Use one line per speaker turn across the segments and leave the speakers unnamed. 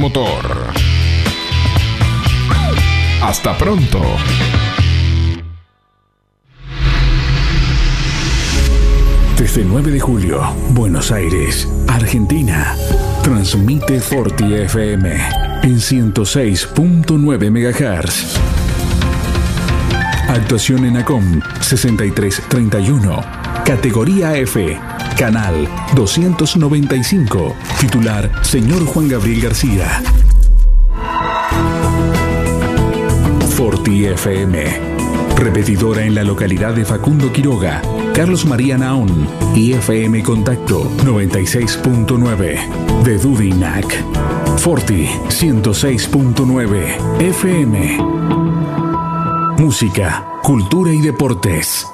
motor. Hasta pronto.
Desde 9 de julio, Buenos Aires, Argentina. Transmite Forti FM en 106.9 MHz. Actuación en ACOM 6331. Categoría F. Canal 295. Titular Señor Juan Gabriel García. Forti FM. Repetidora en la localidad de Facundo Quiroga, Carlos María Naón y FM Contacto 96.9 de Dudinac. Forti 106.9 FM. Música, cultura y deportes.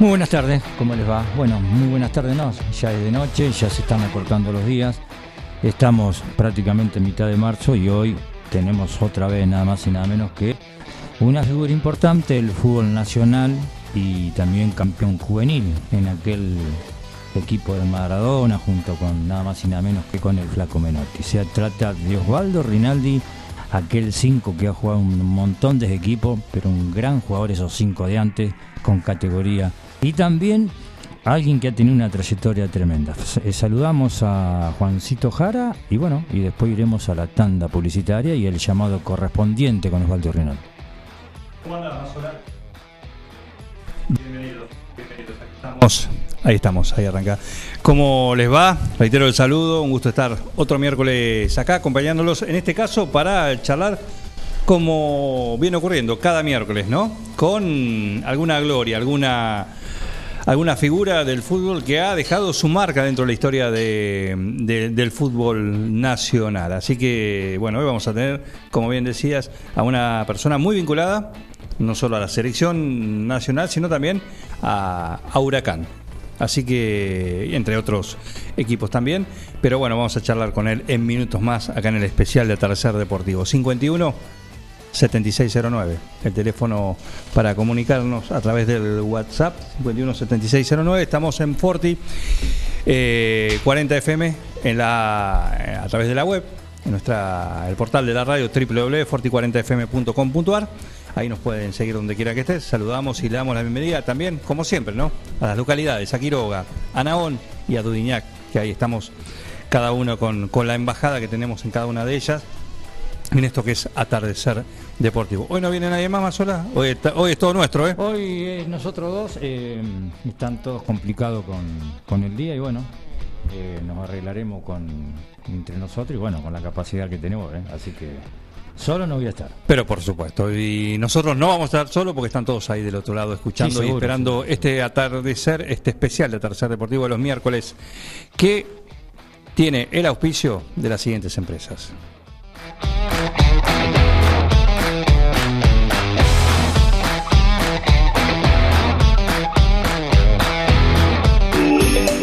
Muy buenas tardes, ¿cómo les va? Bueno, muy buenas tardes, ya es de noche, ya se están acortando los días, estamos prácticamente en mitad de marzo y hoy tenemos otra vez nada más y nada menos que una figura importante del fútbol nacional y también campeón juvenil en aquel equipo de Maradona junto con nada más y nada menos que con el Flaco Menotti. Se trata de Osvaldo Rinaldi, aquel 5 que ha jugado un montón de equipos, pero un gran jugador esos 5 de antes con categoría y también alguien que ha tenido una trayectoria tremenda. Eh, Saludamos a Juancito Jara y bueno, y después iremos a la tanda publicitaria y el llamado correspondiente con Osvaldo Rinaldi.
¿Cómo andan, Mazola? Bienvenidos, bienvenidos. Aquí estamos. Ahí estamos, ahí arranca. ¿Cómo les va? Reitero el saludo, un gusto estar otro miércoles acá acompañándolos, en este caso para charlar como viene ocurriendo cada miércoles, ¿no? Con alguna gloria, alguna alguna figura del fútbol que ha dejado su marca dentro de la historia de- de- del fútbol nacional. Así que, bueno, hoy vamos a tener, como bien decías, a una persona muy vinculada, no solo a la selección nacional, sino también a, a Huracán. Así que, entre otros equipos también. Pero bueno, vamos a charlar con él en minutos más acá en el especial de Atardecer Deportivo. 51 7609, el teléfono para comunicarnos a través del WhatsApp 517609. Estamos en Forti eh, 40 FM en la, a través de la web, en nuestra el portal de la radio www.forti40fm.com.ar. Ahí nos pueden seguir donde quiera que estés. Saludamos y le damos la bienvenida también, como siempre, ¿no? A las localidades, a Quiroga, a Naón y a Dudiñac, que ahí estamos cada uno con, con la embajada que tenemos en cada una de ellas en esto que es atardecer deportivo. Hoy no viene nadie más, Mazola. Hoy, está- hoy es todo nuestro, ¿eh?
Hoy eh, nosotros dos eh, están todos complicados con, con el día y bueno, eh, nos arreglaremos con entre nosotros y bueno, con la capacidad que tenemos, ¿eh? así que solo no voy a estar.
Pero por supuesto, y nosotros no vamos a estar solos porque están todos ahí del otro lado escuchando
Sí, seguro,
y esperando
seguro,
este atardecer, este especial de atardecer deportivo de los miércoles, que tiene el auspicio de las siguientes empresas.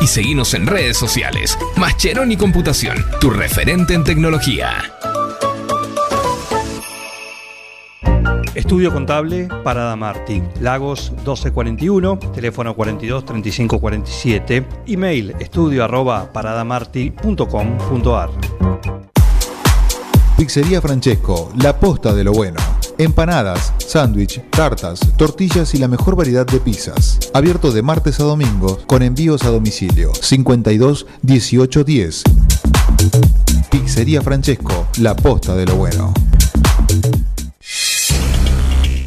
y seguinos en redes sociales. Mascheroni Computación, tu referente en tecnología.
Estudio Contable Parada Martí, Lagos 1241, teléfono 42 35 47, email estudio arroba paradamarti.com.ar.
Pizzería Francesco, la posta de lo bueno. Empanadas, sándwich, tartas, tortillas y la mejor variedad de pizzas. Abierto de martes a domingo con envíos a domicilio 52 18 10. Pizzería Francesco, la posta de lo bueno.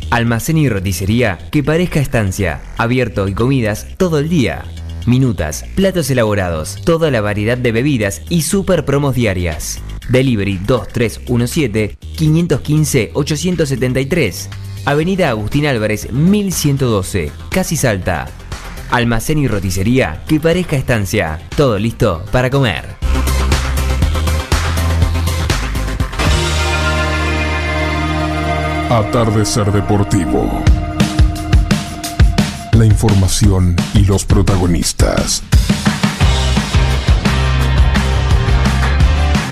Almacén y roticería que parezca estancia, abierto y comidas todo el día. Minutas, platos elaborados, toda la variedad de bebidas y super promos diarias. Delivery 2317-515-873. Avenida Agustín Álvarez 1112, Casi Salta. Almacén y roticería que parezca estancia. Todo listo para comer.
Atardecer Deportivo. La información y los protagonistas.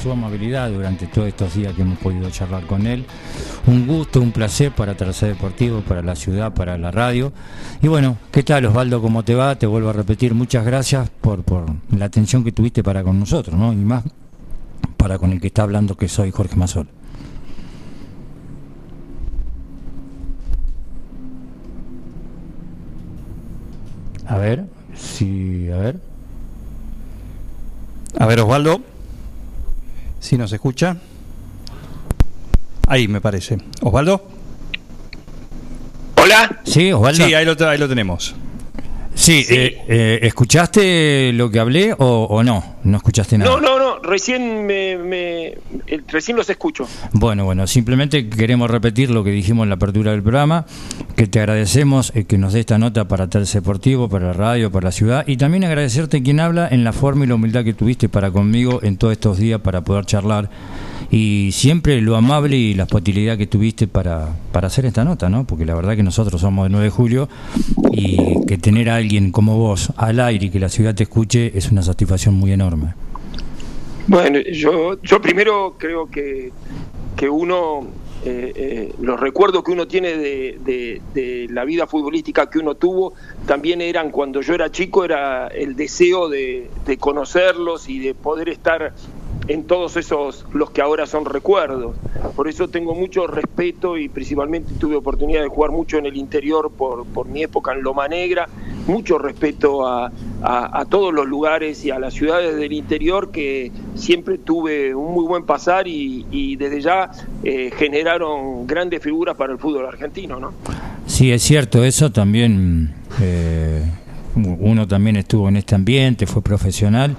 Su amabilidad durante todos estos días que hemos podido charlar con él. Un gusto, un placer para Tercer Deportivo, para la ciudad, para la radio. Y bueno, ¿qué tal Osvaldo? ¿Cómo te va? Te vuelvo a repetir, muchas gracias por, por la atención que tuviste para con nosotros, ¿no? Y más para con el que está hablando que soy Jorge Mazol. A ver, sí, a ver.
A ver, Osvaldo, si nos escucha. Ahí me parece. Osvaldo.
Hola.
Sí, Osvaldo.
Sí, ahí lo, ahí lo tenemos.
Sí, eh, eh, ¿escuchaste lo que hablé o, o no? No escuchaste nada.
No, no, no, recién me, me- eh, recién los escucho.
Bueno, bueno, simplemente queremos repetir lo que dijimos en la apertura del programa, que te agradecemos eh, que nos dé esta nota para Terce Deportivo, para la radio, para la ciudad, y también agradecerte quien habla en la forma y la humildad que tuviste para conmigo en todos estos días para poder charlar, y siempre lo amable y la hospitalidad que tuviste para, para hacer esta nota, ¿no? Porque la verdad que nosotros somos de 9 de julio, y que tener a alguien como vos al aire y que la ciudad te escuche es una satisfacción muy enorme.
Bueno, yo, yo primero creo que, que uno, eh, eh, los recuerdos que uno tiene de, de- de la vida futbolística que uno tuvo, también eran cuando yo era chico, era el deseo de, de conocerlos y de poder estar en todos esos, los que ahora son recuerdos. Por eso tengo mucho respeto y principalmente tuve oportunidad de jugar mucho en el interior por, por mi época en Loma Negra, mucho respeto a, a- todos los lugares y a las ciudades del interior que siempre tuve un muy buen pasar y, y desde ya eh, generaron grandes figuras para el fútbol argentino, ¿no?
Sí, es cierto, eso también, eh, uno también estuvo en este ambiente, fue profesional,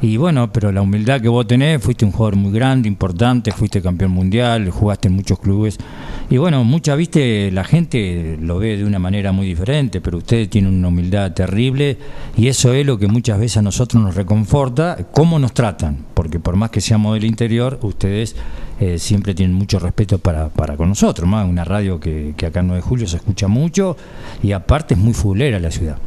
y bueno, pero la humildad que vos tenés, fuiste un jugador muy grande, importante, fuiste campeón mundial, jugaste en muchos clubes, y bueno, mucha, viste, la gente lo ve de una manera muy diferente, pero ustedes tienen una humildad terrible, y eso es lo que muchas veces a nosotros nos reconforta, cómo nos tratan, porque por más que seamos del interior, ustedes eh, siempre tienen mucho respeto para, para con nosotros, más una radio que, que acá en 9 de julio se escucha mucho y aparte es muy fulera la ciudad.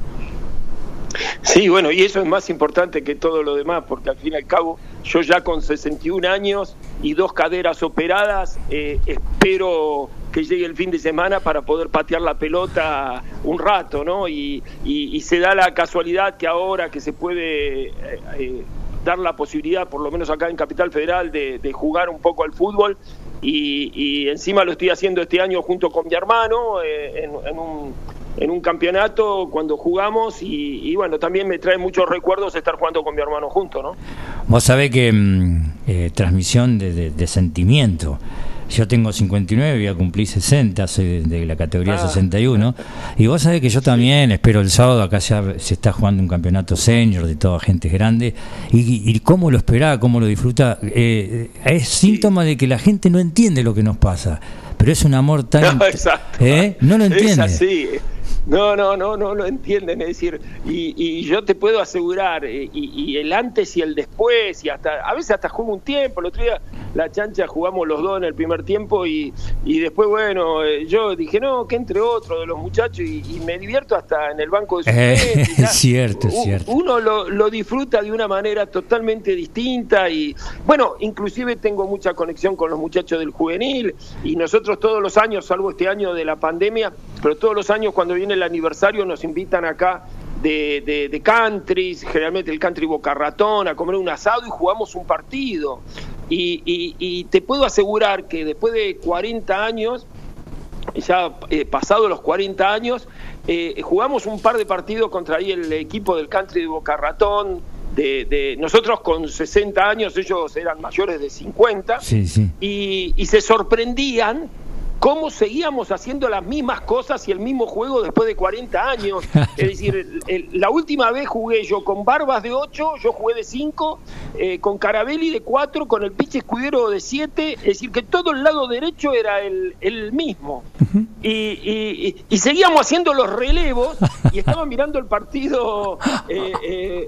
Sí, bueno, y eso es más importante que todo lo demás, porque al fin y al cabo, yo ya con 61 años y dos caderas operadas, eh, espero que llegue el fin de semana para poder patear la pelota un rato, ¿no? Y, y- se da la casualidad que ahora que se puede eh, eh, dar la posibilidad, por lo menos acá en Capital Federal, de, de jugar un poco al fútbol, y, y encima lo estoy haciendo este año junto con mi hermano, en un en un campeonato cuando jugamos y, bueno, también me trae muchos recuerdos estar jugando con mi hermano junto, ¿no?
Vos sabés que mm, eh, transmisión de, sentimiento. Yo tengo 59, voy a cumplir 60, soy de, la categoría 61. Ah. Y vos sabés que yo también espero el sábado, acá ya se está jugando un campeonato senior de toda gente grande. Y, cómo lo esperaba, cómo lo disfruta, eh, es síntoma de que la gente no entiende lo que nos pasa. Pero es un amor tan...
No, exacto.
¿eh? No lo entiende.
Es así. No, no, no, no lo entienden. Es decir, y, yo te puedo asegurar, eh, y, el antes y el después, y hasta, a veces hasta juego un tiempo. El otro día la chancha jugamos los dos en el primer tiempo, y, y después, bueno, eh, yo dije, no, que entre otro de los muchachos, y, me divierto hasta en el banco de
eh, Es cierto, es cierto.
Uno lo, lo disfruta de una manera totalmente distinta, y bueno, inclusive tengo mucha conexión con los muchachos del juvenil, y nosotros todos los años, salvo este año de la pandemia, pero todos los años cuando viene el aniversario nos invitan acá de, de, countries, generalmente el country Boca Ratón, a comer un asado y jugamos un partido. Y, te puedo asegurar que después de 40 años, ya eh, pasado los 40 años, eh, jugamos un par de partidos contra ahí el equipo del country de Boca Ratón. De, nosotros con 60 años, ellos eran mayores de 50, Y, y se sorprendían cómo seguíamos haciendo las mismas cosas y el mismo juego después de 40 años. Es decir, la última vez jugué yo con Barbas de 8, yo jugué de 5, eh, con Carabelli de 4, con el Piche Escudero de 7, es decir, que todo el lado derecho era el, mismo. y, seguíamos haciendo los relevos y estaba mirando el partido eh,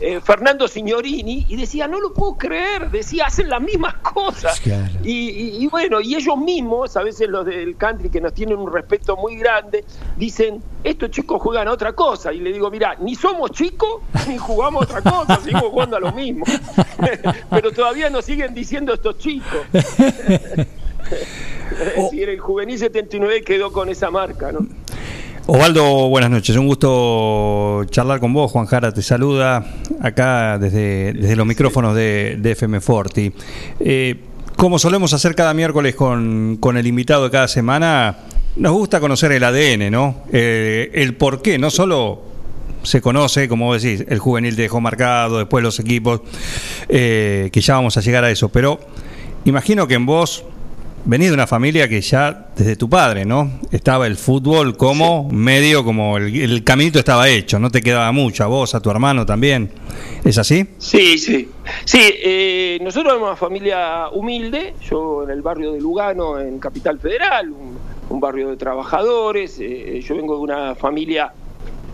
eh, Fernando Signorini y decía, no lo puedo creer, decía, hacen las mismas cosas. Y, y bueno, y ellos mismos a veces los del country que nos tienen un respeto muy grande, dicen, estos chicos juegan a otra cosa. Y le digo, mira, ni somos chicos ni jugamos a otra cosa, seguimos jugando a lo mismo. Pero todavía nos siguen diciendo estos chicos. es decir, el juvenil 79 quedó con esa marca, ¿no?
Osvaldo, buenas noches. Un gusto charlar con vos. Juan Jara te saluda acá desde, desde los micrófonos de, de FM Forti. Eh, como solemos hacer cada miércoles con, el invitado de cada semana, nos gusta conocer el ADN, ¿no? Eh, el por qué, no solo se conoce, como decís, el juvenil te dejó marcado, después los equipos, eh, que ya vamos a llegar a eso, pero imagino que en vos venís de una familia que ya desde tu padre, ¿no? Estaba el fútbol como medio, como el, caminito estaba hecho, no te quedaba mucho, a vos, a tu hermano también. ¿Es así?
Sí, sí. Sí, eh, nosotros somos una familia humilde, yo en el barrio de Lugano, en Capital Federal, un, barrio de trabajadores, eh, yo vengo de una familia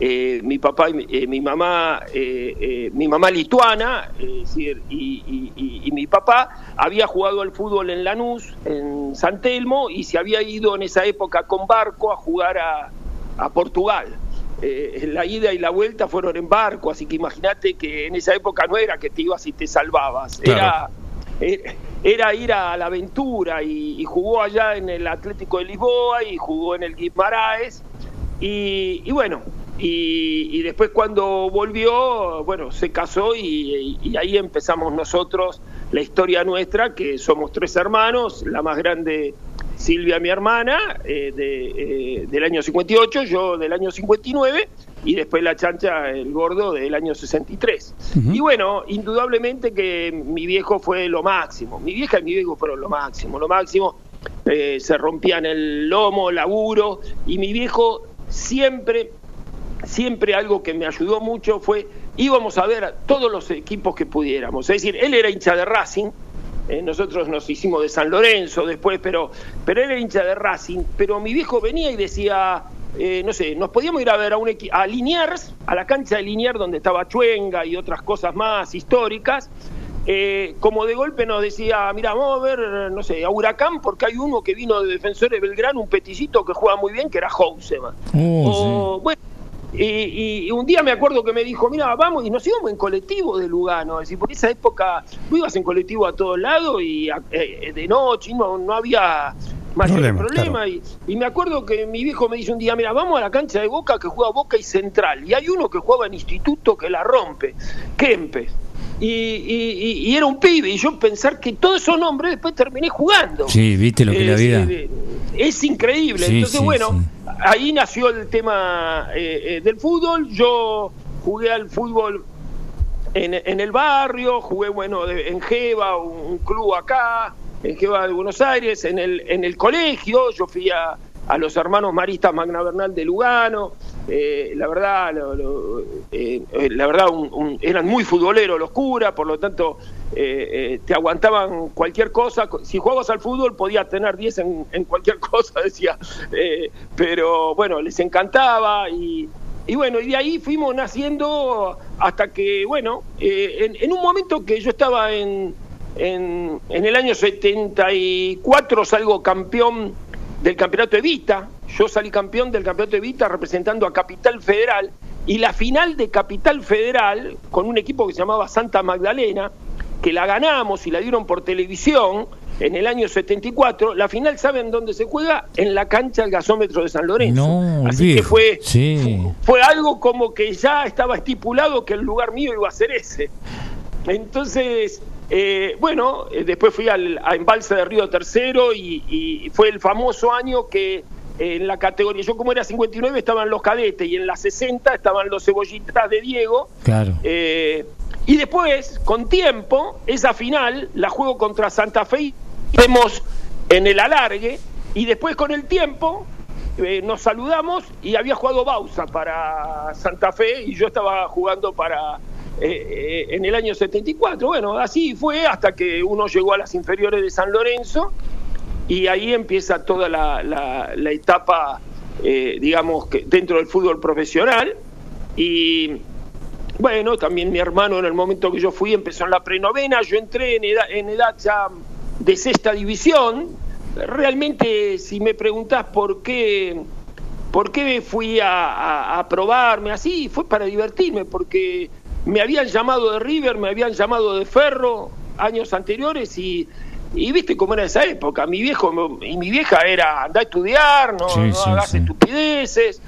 eh, mi papá y eh, mi mamá, eh, mi mamá lituana, y, mi papá había jugado al fútbol en Lanús, en San Telmo, y se había ido en esa época con barco a jugar a, Portugal. la ida y la vuelta fueron en barco, así que imagínate que en esa época no era que te ibas y te salvabas, era, era, ir a la aventura y, jugó allá en el Atlético de Lisboa y jugó en el Guimaraes. Y, y bueno, y, después cuando volvió, bueno, se casó y, ahí empezamos nosotros la historia nuestra, que somos tres hermanos, la más grande Silvia, mi hermana, eh, de, eh, del año 58, yo del año 59, y después la chancha, el gordo, del año 63. Y bueno, indudablemente que mi viejo fue lo máximo, mi vieja y mi viejo fueron lo máximo, lo máximo, eh, se rompían el lomo, laburo, y mi viejo siempre siempre algo que me ayudó mucho fue íbamos a ver a todos los equipos que pudiéramos. Es decir, él era hincha de Racing, eh, nosotros nos hicimos de San Lorenzo después, pero, pero él era hincha de Racing, pero mi viejo venía y decía, eh, no sé, nos podíamos ir a ver a, un a Liniers, a la cancha de Liniers donde estaba Chuenga y otras cosas más históricas. Eh, como de golpe nos decía, mira, vamos a ver, no sé, a Huracán, porque hay uno que vino de Defensor de Belgrano, un peticito que juega muy bien, que era Houseman. Oh, bueno, y, un día me acuerdo que me dijo, mira, vamos, y nos íbamos en colectivo de Lugano, es decir, por esa época tú ibas en colectivo a todos lados y eh, de noche no, no había mayor problema. Y, me acuerdo que mi viejo me dice un día, mira, vamos a la cancha de Boca que juega Boca y Central, y hay uno que jugaba en Instituto que la rompe, Kempes. Y, y, era un pibe, y yo pensar que todos esos nombres después terminé jugando.
Sí, viste lo que es la vida.
es increíble.
Sí,
Entonces,
sí,
bueno,
sí.
ahí nació el tema eh, eh, del fútbol. Yo jugué al fútbol en, en el barrio, jugué, bueno, de- en Jeva, un, un club acá, en Jeva de Buenos Aires, en el, en el colegio, yo fui a, a los hermanos maristas Magna Bernal de Lugano, eh, la verdad, eh, eh, la verdad eran muy futboleros los curas, por lo tanto te aguantaban cualquier cosa, si jugabas al fútbol podías tener 10 en, cualquier cosa, decía, pero bueno, les encantaba y, bueno, y de ahí fuimos naciendo hasta que, bueno, en, en un momento que yo estaba en, en, en el año 74, salgo campeón del campeonato de Vita. Yo salí campeón del campeonato de Vita representando a Capital Federal. Y la final de Capital Federal, con un equipo que se llamaba Santa Magdalena, que la ganamos y la dieron por televisión en el año 74, la final, ¿saben dónde se juega? En la cancha del gasómetro de San Lorenzo.
No,
Así que fue,
Sí.
fue algo como que ya estaba estipulado que el lugar mío iba a ser ese. Entonces, eh, bueno, eh, después fui al a Embalse de Río Tercero y, y fue el famoso año que eh, en la categoría, yo como era 59 estaban los cadetes y en la 60 estaban los cebollitas de Diego.
Claro.
Eh, y después, con tiempo, esa final la juego contra Santa Fe y vemos en el alargue. Y después, con el tiempo, eh, nos saludamos y había jugado Bausa para Santa Fe y yo estaba jugando para. Eh, eh, en el año 74. Bueno, así fue hasta que uno llegó a las inferiores de San Lorenzo y ahí empieza toda la, la- etapa, eh, digamos, que dentro del fútbol profesional. Y bueno, también mi hermano en el momento que yo fui empezó en la prenovena, yo entré en edad, en edad ya de sexta división. Realmente, si me preguntás por qué, por qué fui a, a- a probarme así, fue para divertirme, porque me habían llamado de River, me habían llamado de Ferro años anteriores y, y viste cómo era esa época. Mi viejo y mi vieja era anda a estudiar, no,
Sí,
no
sí,
hagas
sí.
estupideces.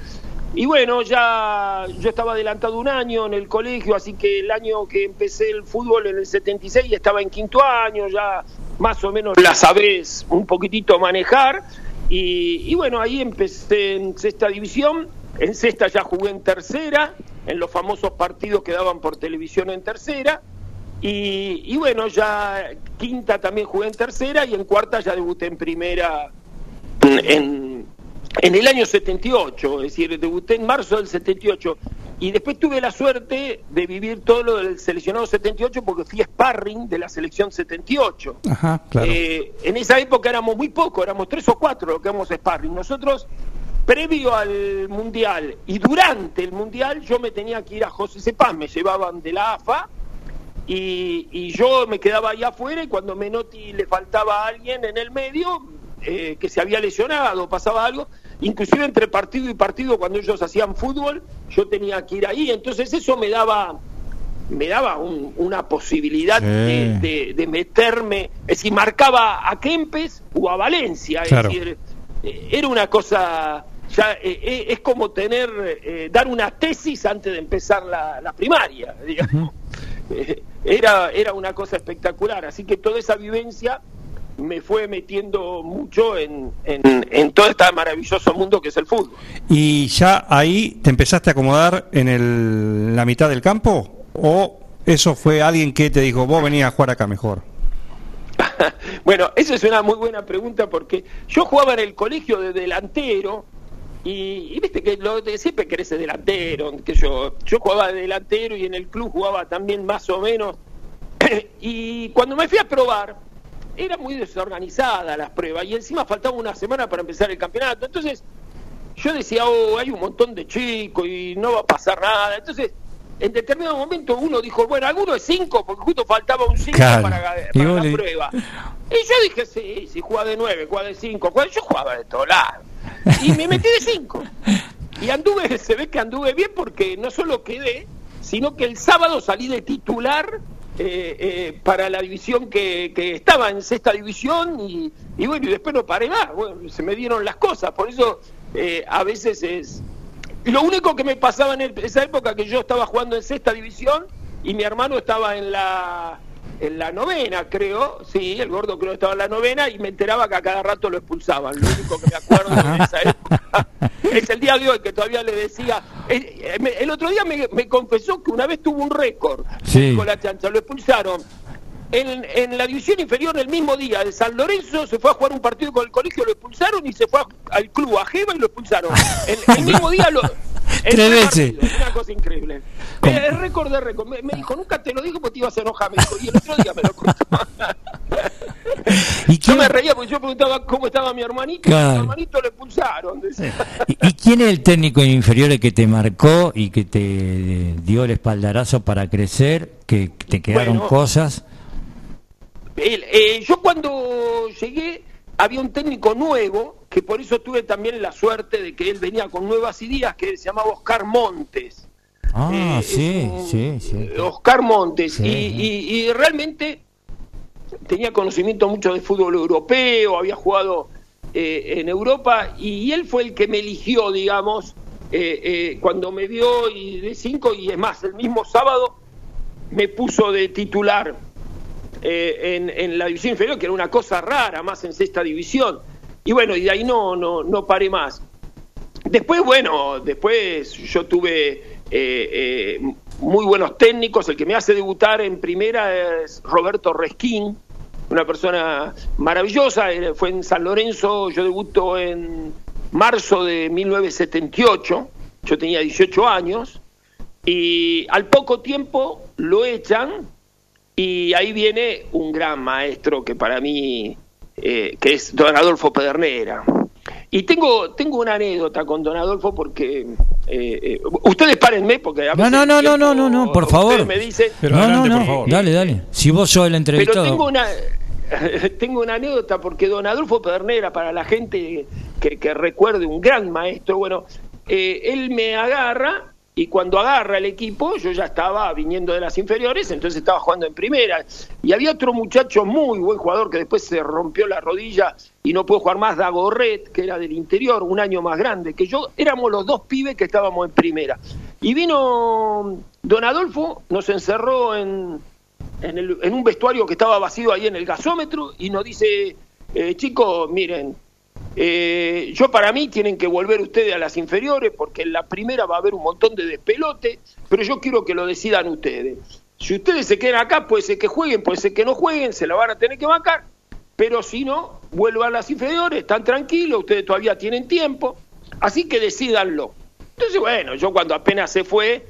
Y bueno, ya yo estaba adelantado un año en el colegio, así que el año que empecé el fútbol en el 76 estaba en quinto año, ya más o menos la sabés un poquitito manejar. Y, y bueno, ahí empecé en sexta división, en sexta ya jugué en tercera, en los famosos partidos que daban por televisión en tercera. Y, y bueno, ya quinta también jugué en tercera y en cuarta ya debuté en primera en, en- el año 78, es decir, debuté en marzo del 78 y después tuve la suerte de vivir todo lo del seleccionado 78 porque fui sparring de la selección 78.
Ajá, claro.
Eh, en esa época éramos muy pocos, éramos tres o cuatro los que éramos sparring. Nosotros, previo al Mundial y durante el Mundial, yo me tenía que ir a José Cepaz, me llevaban de la AFA y, y yo me quedaba ahí afuera y cuando Menotti le faltaba a alguien en el medio, eh, que se había lesionado, pasaba algo, inclusive entre partido y partido cuando ellos hacían fútbol, yo tenía que ir ahí, entonces eso me daba me daba un- una posibilidad
Sí.
de, de- de meterme, es decir, marcaba a Kempes o a Valencia, es
Claro.
decir, eh, era una cosa, ya eh, eh, es como tener, eh, dar una tesis antes de empezar la, la primaria, digamos. Era, era una cosa espectacular, así que toda esa vivencia me fue metiendo mucho en, en, en todo este maravilloso mundo que es el fútbol.
¿Y ya ahí te empezaste a acomodar en el- la mitad del campo? ¿O eso fue alguien que te dijo, vos venís a jugar acá mejor?
bueno, esa es una muy buena pregunta porque yo jugaba en el colegio de delantero y, y viste que lo de siempre querés ser delantero, que yo, yo jugaba de delantero y en el club jugaba también más o menos. y cuando me fui a probar, era muy desorganizada las pruebas y encima faltaba una semana para empezar el campeonato. Entonces yo decía, oh, hay un montón de chicos y no va a pasar nada. Entonces, en determinado momento uno dijo, bueno, alguno es cinco, porque justo faltaba un cinco
Claro.
para, para la
le-
prueba. Y yo dije, sí, si jugaba de nueve, jugaba de cinco, jugaba- yo jugaba de todos lados. Y me metí de cinco. Y anduve, se ve que anduve bien porque no solo quedé, sino que el sábado salí de titular eh, eh, para la división que, que estaba en sexta división y, bueno, y después no paré más. Bueno, se me dieron las cosas, por eso eh, a veces es... Lo único que me pasaba en esa época que yo estaba jugando en sexta división y mi hermano estaba en la en la novena, creo, sí, el gordo creo que estaba en la novena y me enteraba que a cada rato lo expulsaban. Lo único que me acuerdo de esa época es el día de hoy que todavía le decía. eh, eh, El otro día me, me confesó que una vez tuvo un récord
Sí.
con la chancha, lo expulsaron. En, en la división inferior el mismo día de San Lorenzo se fue a jugar un partido con el colegio, lo expulsaron y se fue a- al club a Jeva y lo expulsaron. El, el mismo día lo...
Tres veces.
Una cosa increíble.
¿Cómo?
Es récord de récord. Me, me dijo, nunca te lo digo porque te ibas a enojar. Me dijo, y el otro día me lo contó.
¿Y
Yo me reía porque yo preguntaba cómo estaba mi hermanito.
Claro.
Mi hermanito lo expulsaron. decía.
y- y quién es el técnico inferior que te marcó y que te dio el espaldarazo para crecer, que te quedaron
Bueno.
cosas?
El- eh, yo cuando llegué había un técnico nuevo, que por eso tuve también la suerte de que él venía con nuevas ideas, que se llamaba Oscar Montes.
Ah,
Eh,
sí,
un-
sí, sí.
Oscar Montes.
Sí.
Y, y- y realmente tenía conocimiento mucho de fútbol europeo, había jugado eh, en Europa y él fue el que me eligió, digamos, eh, eh, cuando me vio y de cinco y es más, el mismo sábado me puso de titular eh, en, la división inferior, que era una cosa rara, más en sexta división. Y bueno, y de ahí no, no, no paré más. Después, bueno, después yo tuve eh, eh, muy buenos técnicos. El que me hace debutar en primera es Roberto Resquín, una persona maravillosa. Fue en San Lorenzo, yo debuto en marzo de 1978. Yo tenía 18 años. Y al poco tiempo lo echan y ahí viene un gran maestro que para mí, eh, que es don Adolfo Pedernera. Y tengo, tengo una anécdota con don Adolfo porque... eh, eh, ustedes párenme porque a
No,
veces
no, no, no, no, no, no, por favor.
me dicen,
Pero
no,
adelante,
no, no,
por favor.
dale, dale. Si vos sos el
pero
entrevistado.
tengo una tengo una anécdota porque don Adolfo Pedernera, para la gente que, que recuerde, un gran maestro, bueno, eh, él me agarra y cuando agarra el equipo, yo ya estaba viniendo de las inferiores, entonces estaba jugando en primera. Y había otro muchacho muy buen jugador que después se rompió la rodilla y no pudo jugar más, Dagorret, que era del interior, un año más grande que yo. Éramos los dos pibes que estábamos en primera. Y vino don Adolfo, nos encerró en, en, el- en un vestuario que estaba vacío ahí en el gasómetro y nos dice, eh, chicos, miren, eh, yo para mí tienen que volver ustedes a las inferiores porque en la primera va a haber un montón de despelote, pero yo quiero que lo decidan ustedes. Si ustedes se quedan acá, puede ser que jueguen, puede ser que no jueguen, se la van a tener que bancar, pero si no, vuelvan a las inferiores, están tranquilos, ustedes todavía tienen tiempo, así que decidanlo. Entonces, bueno, yo cuando apenas se fue,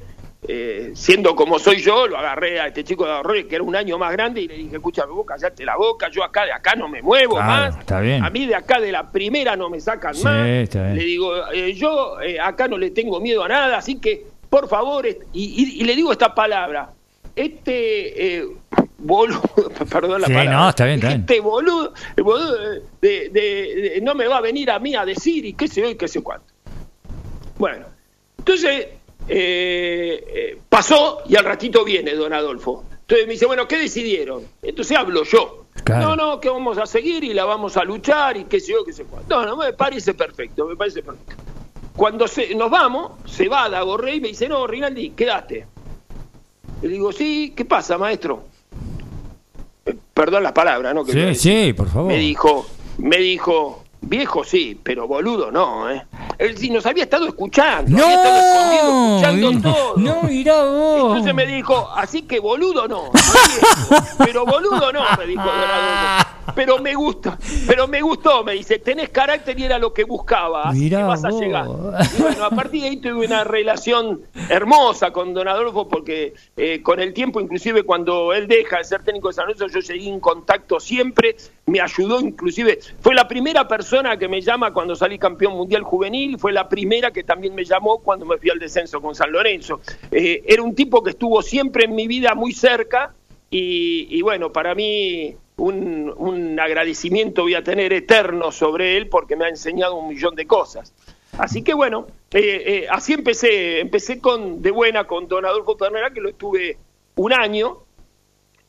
eh, siendo como soy yo, lo agarré a este chico de Arroyo, que era un año más grande, y le dije, escúchame, vos callate la boca, yo acá de acá no me muevo
Claro,
más.
está bien.
A mí de acá de la primera no me sacan
Sí,
más.
está bien.
Le digo, eh, yo eh, acá no le tengo miedo a nada, así que, por favor, y, y- y le digo esta palabra, este boludo, perdón la
Sí,
palabra,
no, está bien, está bien.
este boludo, el boludo de, de- de- no me va a venir a mí a decir y qué sé yo y qué sé cuánto. Bueno, entonces eh, eh, pasó y al ratito viene don Adolfo. Entonces me dice, bueno, ¿qué decidieron? Entonces hablo yo.
Claro.
No, no, que vamos a seguir y la vamos a luchar y qué sé yo, qué sé cuánto. No, no, me parece perfecto, me parece perfecto. Cuando se, nos vamos, se va Dagorre y me dice, no, Rinaldi, quédate. Le digo, sí, ¿qué pasa, maestro? Eh, Perdón la palabra, ¿no? Que
Sí, sí, por favor.
Me dijo, me dijo, viejo sí, pero boludo no, ¿eh? Él sí nos había estado escuchando, había estado escondido
No,
escuchando todo.
no, mirá vos.
Entonces me dijo, así que boludo no, no viejo, pero boludo no, me dijo Don Adolfo. Pero me gusta, pero me gustó, me dice, tenés carácter y era lo que buscaba, así
Mirá
que vas a llegar. Y bueno, a partir de ahí tuve una relación hermosa con Don Adolfo, porque eh, con el tiempo, inclusive cuando él deja de ser técnico de San Lorenzo, yo seguí en contacto siempre, me ayudó inclusive, fue la primera persona que me llama cuando salí campeón mundial juvenil, fue la primera que también me llamó cuando me fui al descenso con San Lorenzo. Eh, era un tipo que estuvo siempre en mi vida muy cerca y, bueno, para mí un, un agradecimiento voy a tener eterno sobre él porque me ha enseñado un millón de cosas. Así que bueno, eh, eh, así empecé, empecé con de buena con Don Adolfo Pernera, que lo estuve un año,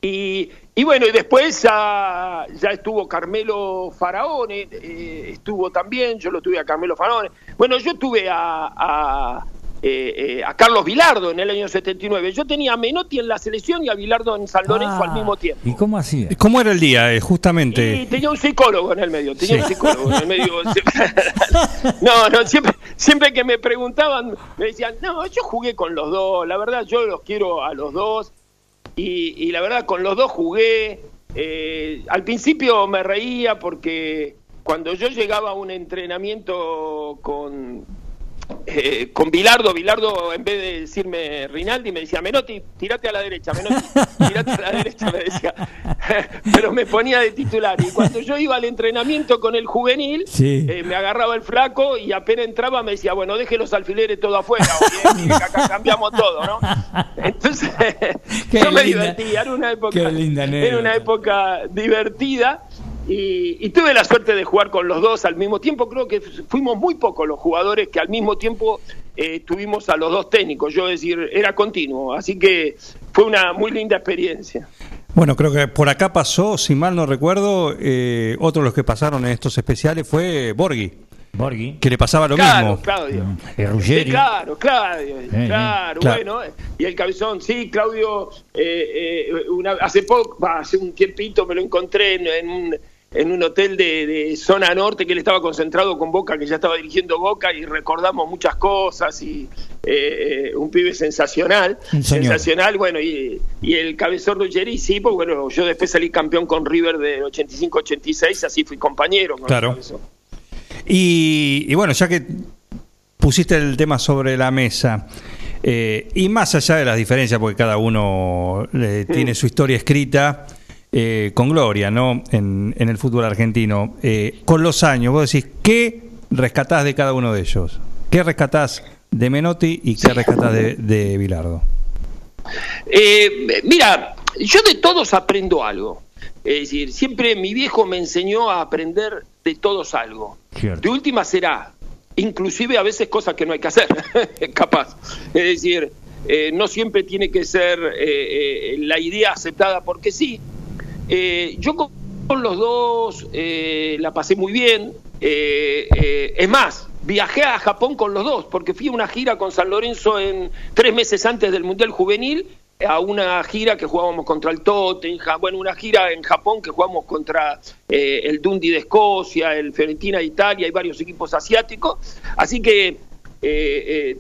y, y bueno, y después ya, ya estuvo Carmelo Faraone, eh, estuvo también, yo lo tuve a Carmelo Faraone. Bueno, yo tuve a, a, eh, a Carlos Vilardo en el año 79. Yo tenía a Menotti en la selección y a Vilardo en San Lorenzo al
Ah,
mismo tiempo.
¿Y cómo hacía?
¿Cómo era el día, eh, justamente?
Y tenía un psicólogo en el medio, tenía
Sí.
un psicólogo en el medio. no, no, siempre, siempre que me preguntaban, me decían, no, yo jugué con los dos, la verdad yo los quiero a los dos, y, y la verdad con los dos jugué. Eh, al principio me reía porque cuando yo llegaba a un entrenamiento con, eh, con Bilardo, Bilardo en vez de decirme Rinaldi me decía Menotti, tirate a la derecha, Menotti, tirate a la derecha, me decía. Pero me ponía de titular. Y cuando yo iba al entrenamiento con el juvenil,
Sí.
eh, me agarraba el flaco y apenas entraba me decía, bueno, deje los alfileres todo afuera, o bien, acá cambiamos todo, ¿no? Entonces, yo me divertía, era una época, era una época divertida. Y, y tuve la suerte de jugar con los dos al mismo tiempo. Creo que fuimos muy pocos los jugadores que al mismo tiempo eh, tuvimos a los dos técnicos. Yo, es decir, era continuo. Así que fue una muy linda experiencia.
Bueno, creo que por acá pasó, si mal no recuerdo, eh, otro de los que pasaron en estos especiales fue Borghi,
Borghi.
que le pasaba lo
claro,
mismo.
Claudio.
Eh, Ruggeri.
Sí, claro, Claudio,
eh.
claro,
Claro.
bueno, eh, y el cabezón, sí, Claudio, eh, eh, una- hace poco, hace un tiempito me lo encontré en, en un, en un hotel de, de zona norte que él estaba concentrado con Boca, que ya estaba dirigiendo Boca y recordamos muchas cosas y eh, un pibe sensacional,
Un
sensacional, bueno, y, y el cabezón Ruggeri, sí, pues bueno, yo después salí campeón con River de 85-86, así fui compañero con
Claro. Y, y bueno, ya que pusiste el tema sobre la mesa, eh, y más allá de las diferencias, porque cada uno eh, tiene su historia escrita eh, con gloria, ¿no? En, en el fútbol argentino. Eh, con los años, vos decís, ¿qué rescatás de cada uno de ellos? ¿Qué rescatás de Menotti y qué rescatás de, de Bilardo?
Eh, mira, yo de todos aprendo algo. Es decir, siempre mi viejo me enseñó a aprender de todos algo.
Cierto.
De última será, inclusive a veces cosas que no hay que hacer, capaz. Es decir, eh, no siempre tiene que ser eh, eh, la idea aceptada porque sí. Eh, yo con, los dos eh, la pasé muy bien. Eh, es más, viajé a Japón con los dos, porque fui a una gira con San Lorenzo en tres meses antes del Mundial Juvenil, a una gira que jugábamos contra el Tottenham, bueno, una gira en Japón que jugamos contra el Dundee de Escocia, el Fiorentina de Italia y varios equipos asiáticos. Así que eh,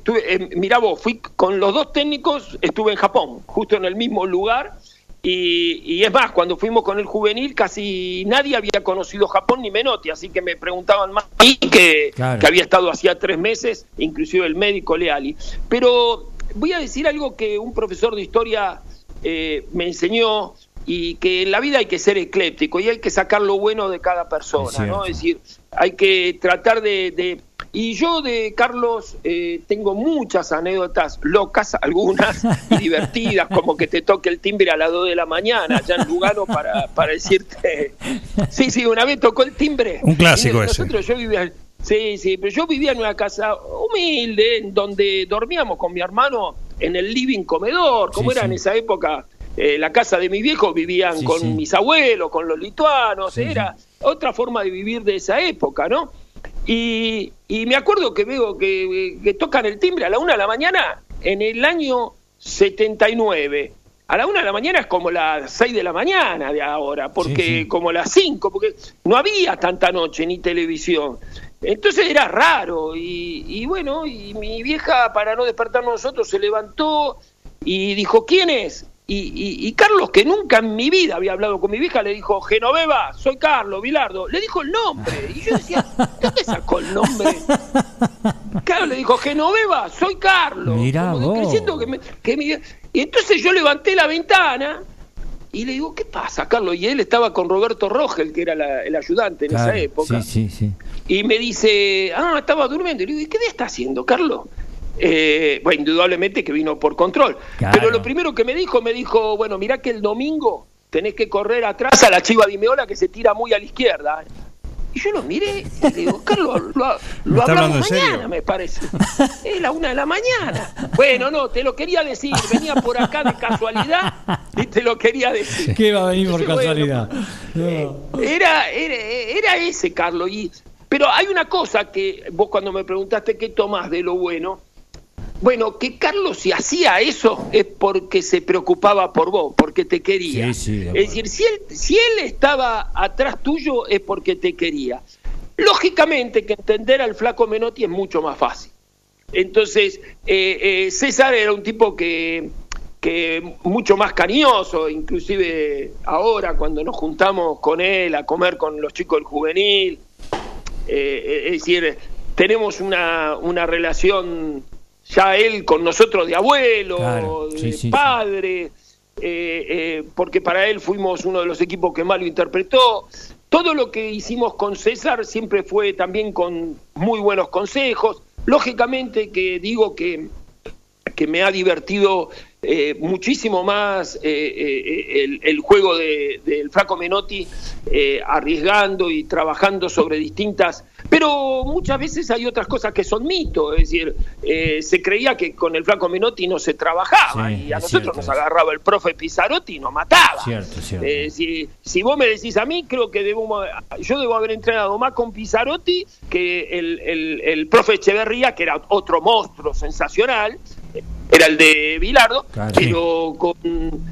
mirá vos, fui con los dos técnicos, estuve en Japón, justo en el mismo lugar. Y, y es más, cuando fuimos con el juvenil, casi nadie había conocido Japón ni Menotti, así que me preguntaban más a mí que,
Claro.
que había estado hacía tres meses, inclusive el médico Leali. Pero voy a decir algo que un profesor de historia eh, me enseñó y que en la vida hay que ser ecléptico y hay que sacar lo bueno de cada persona. ¿no? Es decir, hay que tratar de... de- y yo de Carlos eh, tengo muchas anécdotas locas, algunas y divertidas, como que te toque el timbre a las 2 de la mañana, ya en Lugano, para, para decirte... Sí, sí, una vez tocó el timbre.
Un clásico ese.
nosotros, yo vivía... Sí, sí, pero yo vivía en una casa humilde, en donde dormíamos con mi hermano en el living comedor, como
Sí,
era en esa época eh, la casa de mis viejos, vivían
Sí,
con
sí.
mis abuelos, con los lituanos,
Sí,
era otra forma de vivir de esa época, ¿no? Y, y me acuerdo que veo que, que tocan el timbre a la una de la mañana en el año 79. A la una de la mañana es como las seis de la mañana de ahora, porque
Sí, sí.
como las cinco, porque no había tanta noche ni televisión. Entonces era raro y, y bueno, y mi vieja para no despertarnos nosotros se levantó y dijo, ¿quién es? Y, y- y Carlos, que nunca en mi vida había hablado con mi vieja, le dijo, Genoveva, soy Carlos, Bilardo. Le dijo el nombre. Y yo decía, ¿de dónde sacó el nombre? Claro, le dijo, Genoveva, soy Carlos.
Mirá vos.
que me- que Y entonces yo levanté la ventana y le digo, ¿qué pasa, Carlos? Y él estaba con Roberto Rogel, que era la- el ayudante en
Claro,
esa época.
Sí, sí, sí.
Y me dice, ah, estaba durmiendo. Y le digo, ¿y qué está haciendo, Carlos? Eh, bueno, indudablemente que vino por control.
Claro.
Pero lo primero que me dijo, me dijo, bueno, mirá que el domingo tenés que correr atrás a la chiva de Imeola que se tira muy a la izquierda. Y yo lo miré y le digo, Carlos, lo, lo
¿Me está
hablamos
serio?
mañana, me parece. Es la una de la mañana. Bueno, no, te lo quería decir. Venía por acá de casualidad y te lo quería decir.
¿Qué va a venir por
Entonces, bueno,
casualidad? No.
era, era, era ese, Carlos. Y, pero hay una cosa que vos cuando me preguntaste qué tomás de lo bueno, Bueno, que Carlos si hacía eso es porque se preocupaba por vos, porque te quería.
Sí, sí, de
es decir, si él, si él estaba atrás tuyo es porque te quería. Lógicamente que entender al flaco Menotti es mucho más fácil. Entonces, eh, eh, César era un tipo que, que mucho más cariñoso, inclusive ahora cuando nos juntamos con él a comer con los chicos del juvenil, eh, es decir, tenemos una, una relación ya él con nosotros de abuelo,
Claro,
de
sí, sí, sí.
padre, eh, eh, porque para él fuimos uno de los equipos que más lo interpretó. Todo lo que hicimos con César siempre fue también con muy buenos consejos. Lógicamente que digo que, que me ha divertido eh, muchísimo más eh, eh, el, el juego de- del Flaco Menotti, eh, arriesgando y trabajando sobre distintas... Pero muchas veces hay otras cosas que son mitos, es decir, eh, se creía que con el Flaco Menotti no se trabajaba
Sí,
y a nosotros
cierto
nos agarraba el profe Pizzarotti y nos mataba.
Cierto, cierto.
Si, si vos me decís a mí, creo que debo, yo debo haber entrenado más con Pizzarotti que el, el, el profe Echeverría, que era otro monstruo sensacional, era el de Bilardo,
Claro.
pero con,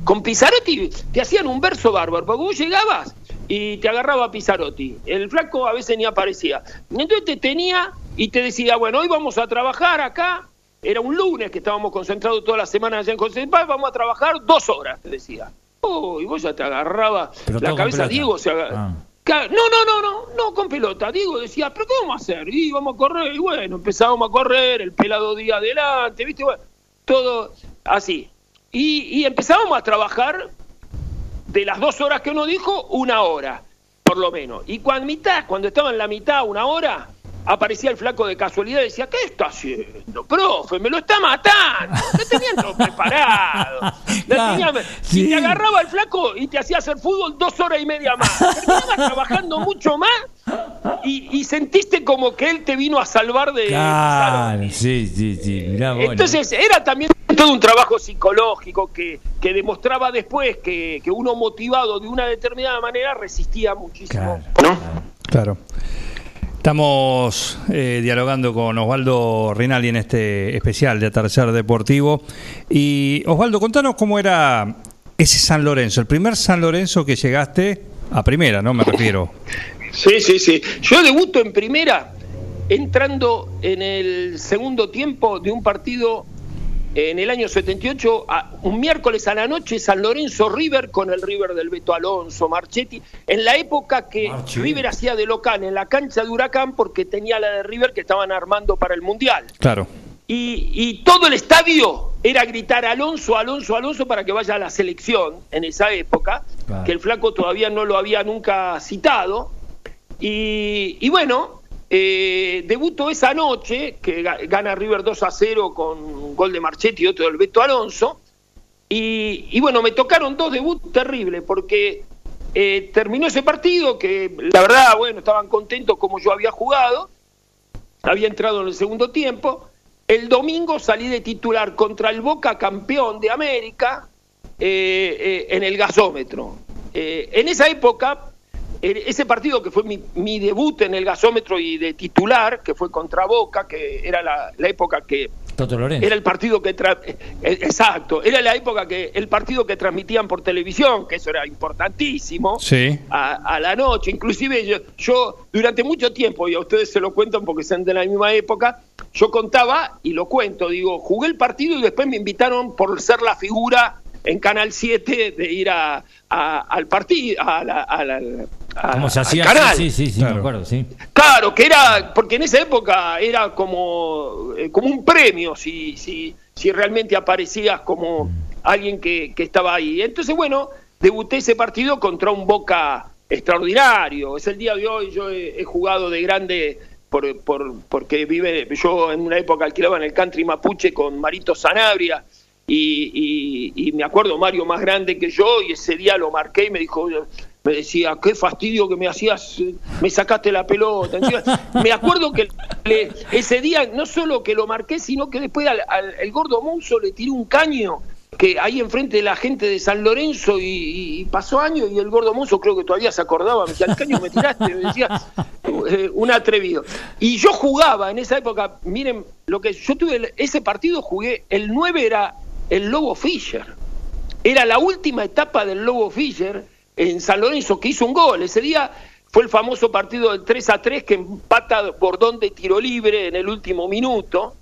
con Pizzarotti te hacían un verso bárbaro, porque vos llegabas y te agarraba Pizzarotti, el flaco a veces ni aparecía. Entonces te tenía y te decía, bueno, hoy vamos a trabajar acá, era un lunes que estábamos concentrados toda la semana allá en José Paz, vamos a trabajar dos horas, te decía. Oh, y vos ya te agarraba
Pero
la cabeza. Diego se agarraba.
Ah.
No, no, no, no, no con pelota. Diego decía, pero ¿cómo vamos a hacer? Y vamos a correr, y bueno, empezábamos a correr, el pelado día adelante, ¿viste? Bueno, todo así. Y, y empezábamos a trabajar de las dos horas que uno dijo, una hora, por lo menos. Y cuando, mitad, cuando estaba en la mitad, una hora, aparecía el flaco de casualidad y decía, ¿qué está haciendo, profe? Me lo está matando. No tenían todo preparado.
Claro,
tenía-
sí.
Y te agarraba el flaco y te hacía hacer fútbol dos horas y media más. Terminabas trabajando mucho más y, y sentiste como que él te vino a salvar de...
Claro, sí, sí, sí. Mirá, bueno.
Entonces era también todo un trabajo psicológico que, que demostraba después que, que uno motivado de una determinada manera resistía muchísimo.
Claro,
¿no?
claro.
Estamos eh, dialogando con Osvaldo Rinaldi en este especial de Atardecer Deportivo. Y Osvaldo, contanos cómo era ese San Lorenzo, el primer San Lorenzo que llegaste a primera, ¿no? Me refiero.
Sí, sí, sí. Yo debuto en primera entrando en el segundo tiempo de un partido en el año 78, a- un miércoles a la noche, San Lorenzo River con el River del Beto Alonso, Marchetti, en la época que. River hacía de local en la cancha de Huracán porque tenía la de River que estaban armando para el Mundial.
Claro.
Y, y todo el estadio era gritar Alonso, Alonso, Alonso para que vaya a la selección en esa época,
Claro.
que el flaco todavía no lo había nunca citado. Y, y bueno, eh, debutó esa noche, que ga- gana River 2 a 0 con un gol de Marchetti y otro del Beto Alonso. Y, bueno, me tocaron dos debuts terribles, porque eh, terminó ese partido que la verdad, bueno, estaban contentos como yo había jugado había entrado en el segundo tiempo. El domingo salí de titular contra el Boca campeón de América eh, eh, en el gasómetro. En esa época, ese partido que fue mi, mi debut en el gasómetro y de titular, que fue contra Boca, que era la, la época que
Toto Lorenzo.
era el partido que tra- eh, exacto, era la época que el partido que transmitían por televisión, que eso era importantísimo
Sí.
a, a la noche. Inclusive yo, yo durante mucho tiempo, y a ustedes se lo cuentan porque son de la misma época, yo contaba y lo cuento, digo, jugué el partido y después me invitaron por ser la figura en Canal 7 de ir a, a- al partido, a la, a la- a-
¿Cómo se hacía?
canal.
Sí, sí, sí,
Claro.
me acuerdo, sí.
Claro, que era, porque en esa época era como, eh, como un premio si, si, si realmente aparecías como alguien que, que estaba ahí. Entonces, bueno, debuté ese partido contra un Boca extraordinario. Es el día de hoy, yo he, he jugado de grande por, por, porque vive, yo en una época alquilaba en el country mapuche con Marito Sanabria. Y, y- y me acuerdo Mario más grande que yo y ese día lo marqué y me dijo me decía qué fastidio que me hacías eh, me sacaste la pelota me acuerdo que ese día no solo que lo marqué sino que después al, el gordo Monzo le tiré un caño que ahí enfrente de la gente de San Lorenzo y, pasó años y el gordo Monzo creo que todavía se acordaba me decía el caño me tiraste me decía eh, un atrevido. Y yo jugaba en esa época, miren, lo que yo tuve, ese partido jugué, el 9 era el Lobo Fischer. Era la última etapa del Lobo Fischer en San Lorenzo, que hizo un gol. Ese día fue el famoso partido del 3 a 3 que empata Bordón de tiro libre en el último minuto.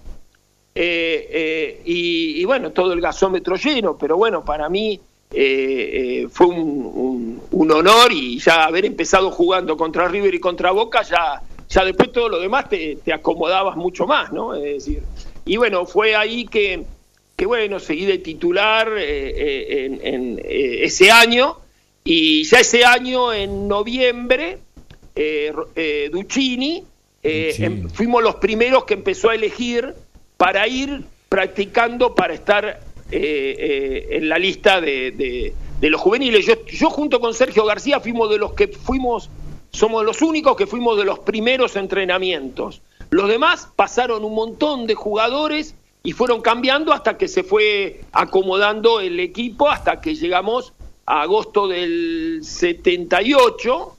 Eh, eh, y, bueno, todo el gasómetro lleno, pero bueno, para mí eh, fue un, honor y ya haber empezado jugando contra River y contra Boca, ya, ya después todo lo demás te, acomodabas mucho más, ¿no? Es decir, y bueno, fue ahí que, que bueno, seguí de titular en, ese año y ya ese año, en noviembre, Duccini, em, fuimos los primeros que empezó a elegir para ir practicando para estar eh, eh, en la lista de, los juveniles. Yo, junto con Sergio García fuimos de los que fuimos, somos los únicos que fuimos de los primeros entrenamientos. Los demás pasaron un montón de jugadores y fueron cambiando hasta que se fue acomodando el equipo, hasta que llegamos agosto del 78.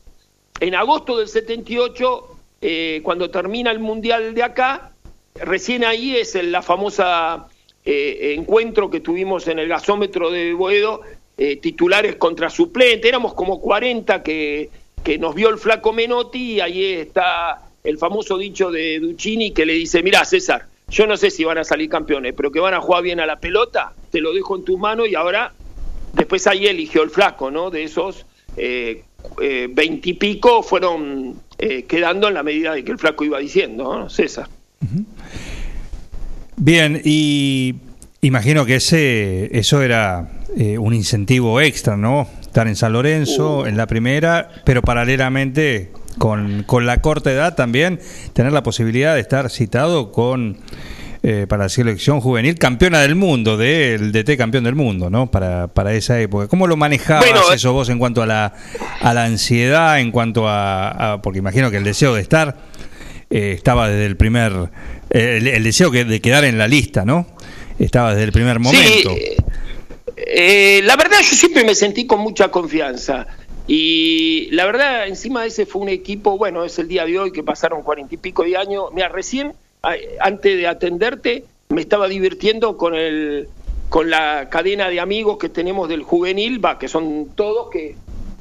En agosto del 78, eh, cuando termina el Mundial de acá, Recién ahí es la famosa eh, encuentro que tuvimos en el gasómetro de Boedo, eh, titulares contra suplente, éramos como 40 que, que nos vio el flaco Menotti y ahí está el famoso dicho de Duccini que le dice, mira César, yo no sé si van a salir campeones, pero que van a jugar bien a la pelota, te lo dejo en tus manos y ahora, después ahí eligió el flaco, ¿no? De esos eh, veintipico fueron quedando en la medida de que el flaco iba diciendo, ¿no? César.
Bien, y imagino que ese eso era eh, un incentivo extra, ¿no? Estar en San Lorenzo, uh. en la primera, pero paralelamente con, con, la corta edad también tener la posibilidad de estar citado con eh, para la selección juvenil campeona del mundo, del DT campeón del mundo, ¿no? Para, para esa época. ¿Cómo lo manejabas eso vos en cuanto a la, a la ansiedad, en cuanto a, porque imagino que el deseo de estar eh, estaba desde el primer, eh, el, deseo de quedar en la lista, ¿no? Estaba desde el primer momento.
Eh, la verdad yo siempre me sentí con mucha confianza. Y la verdad, encima de ese fue un equipo, bueno, es el día de hoy que pasaron cuarenta y pico de años. Mira, recién, antes de atenderte, me estaba divirtiendo con el con la cadena de amigos que tenemos del juvenil, va, que son todos que,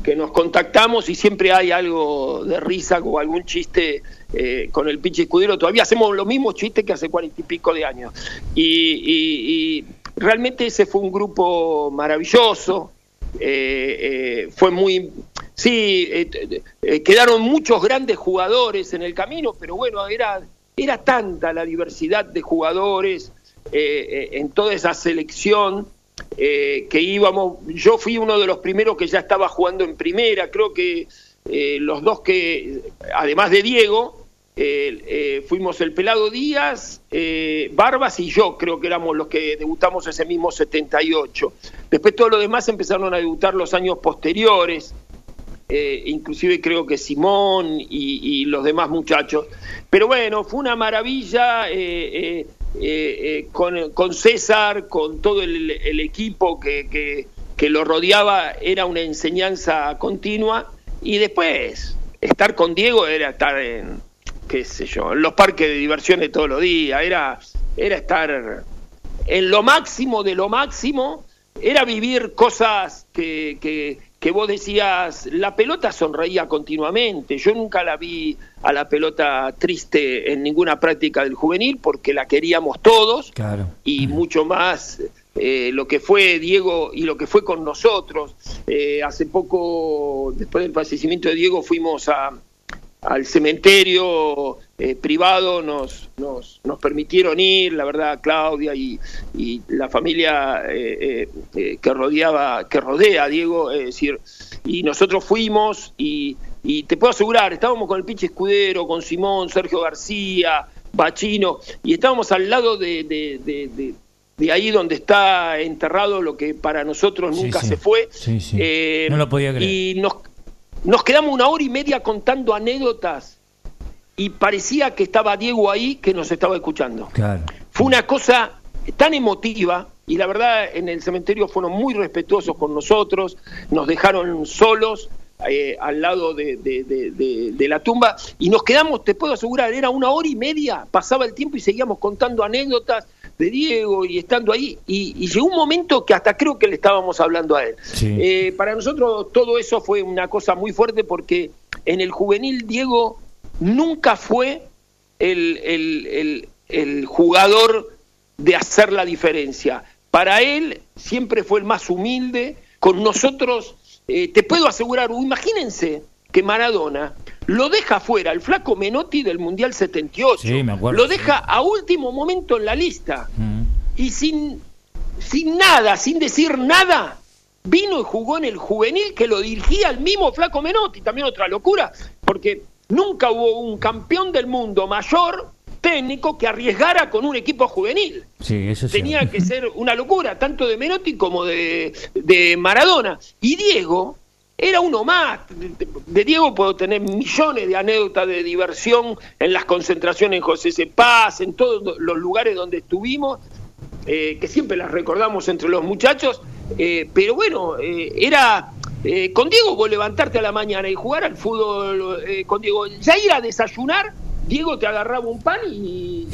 que nos contactamos y siempre hay algo de risa o algún chiste eh, con el pinche escudero, todavía hacemos los mismos chistes que hace cuarenta y pico de años. Y, realmente ese fue un grupo maravilloso, eh, eh, fue muy... Sí, quedaron muchos grandes jugadores en el camino, pero bueno, era, era tanta la diversidad de jugadores en toda esa selección. que íbamos, yo fui uno de los primeros que ya estaba jugando en primera, creo que los dos que, además de Diego, eh, fuimos el Pelado Díaz, eh, Barbas y yo, creo que éramos los que debutamos ese mismo 78. Después todos los demás empezaron a debutar los años posteriores, eh, inclusive creo que Simón y, los demás muchachos. Pero bueno, fue una maravilla con, César, con todo el, equipo que, lo rodeaba, era una enseñanza continua. Y después, estar con Diego era estar en qué sé yo, en los parques de diversiones todos los días, era, era estar en lo máximo de lo máximo, era vivir cosas que, que vos decías, la pelota sonreía continuamente, yo nunca la vi a la pelota triste en ninguna práctica del juvenil porque la queríamos todos claro. y mucho más eh, lo que fue Diego y lo que fue con nosotros. Eh, hace poco, después del fallecimiento de Diego, fuimos a, al cementerio eh, privado nos, nos, nos, permitieron ir, la verdad, Claudia y, y la familia eh, eh, que rodeaba, que rodea a Diego, es decir, y nosotros fuimos y, y, te puedo asegurar, estábamos con el pinche escudero, con Simón, Sergio García, Bachino, y estábamos al lado de, de, de, ahí donde está enterrado lo que para nosotros nunca se fue.
no lo podía creer.
Y nos nos quedamos una hora y media contando anécdotas y parecía que estaba Diego ahí que nos estaba escuchando. Fue una cosa tan emotiva y la verdad en el cementerio fueron muy respetuosos con nosotros, nos dejaron solos eh, al lado de, la tumba y nos quedamos, te puedo asegurar, era una hora y media, pasaba el tiempo y seguíamos contando anécdotas de Diego y estando ahí. Y, llegó un momento que hasta creo que le estábamos hablando a él. Eh, para nosotros todo eso fue una cosa muy fuerte porque en el juvenil Diego nunca fue el, el jugador de hacer la diferencia. Para él siempre fue el más humilde. Con nosotros eh, te puedo asegurar, imagínense que Maradona lo deja fuera, el flaco Menotti del Mundial 78. lo deja a último momento en la lista. Mm. Y sin, sin nada, sin decir nada, vino y jugó en el juvenil que lo dirigía el mismo flaco Menotti. También otra locura, porque nunca hubo un campeón del mundo mayor técnico que arriesgara con un equipo juvenil.
Sí, eso
Tenía que ser una locura, tanto de Menotti como de, de Maradona. Y Diego era uno más. De Diego puedo tener millones de anécdotas de diversión en las concentraciones en José C. Paz, en todos los lugares donde estuvimos, eh, que siempre las recordamos entre los muchachos. Eh, pero bueno, eh, era con Diego vos levantarte a la mañana y jugar al fútbol con Diego, ya ir a desayunar Diego te agarraba un pan y,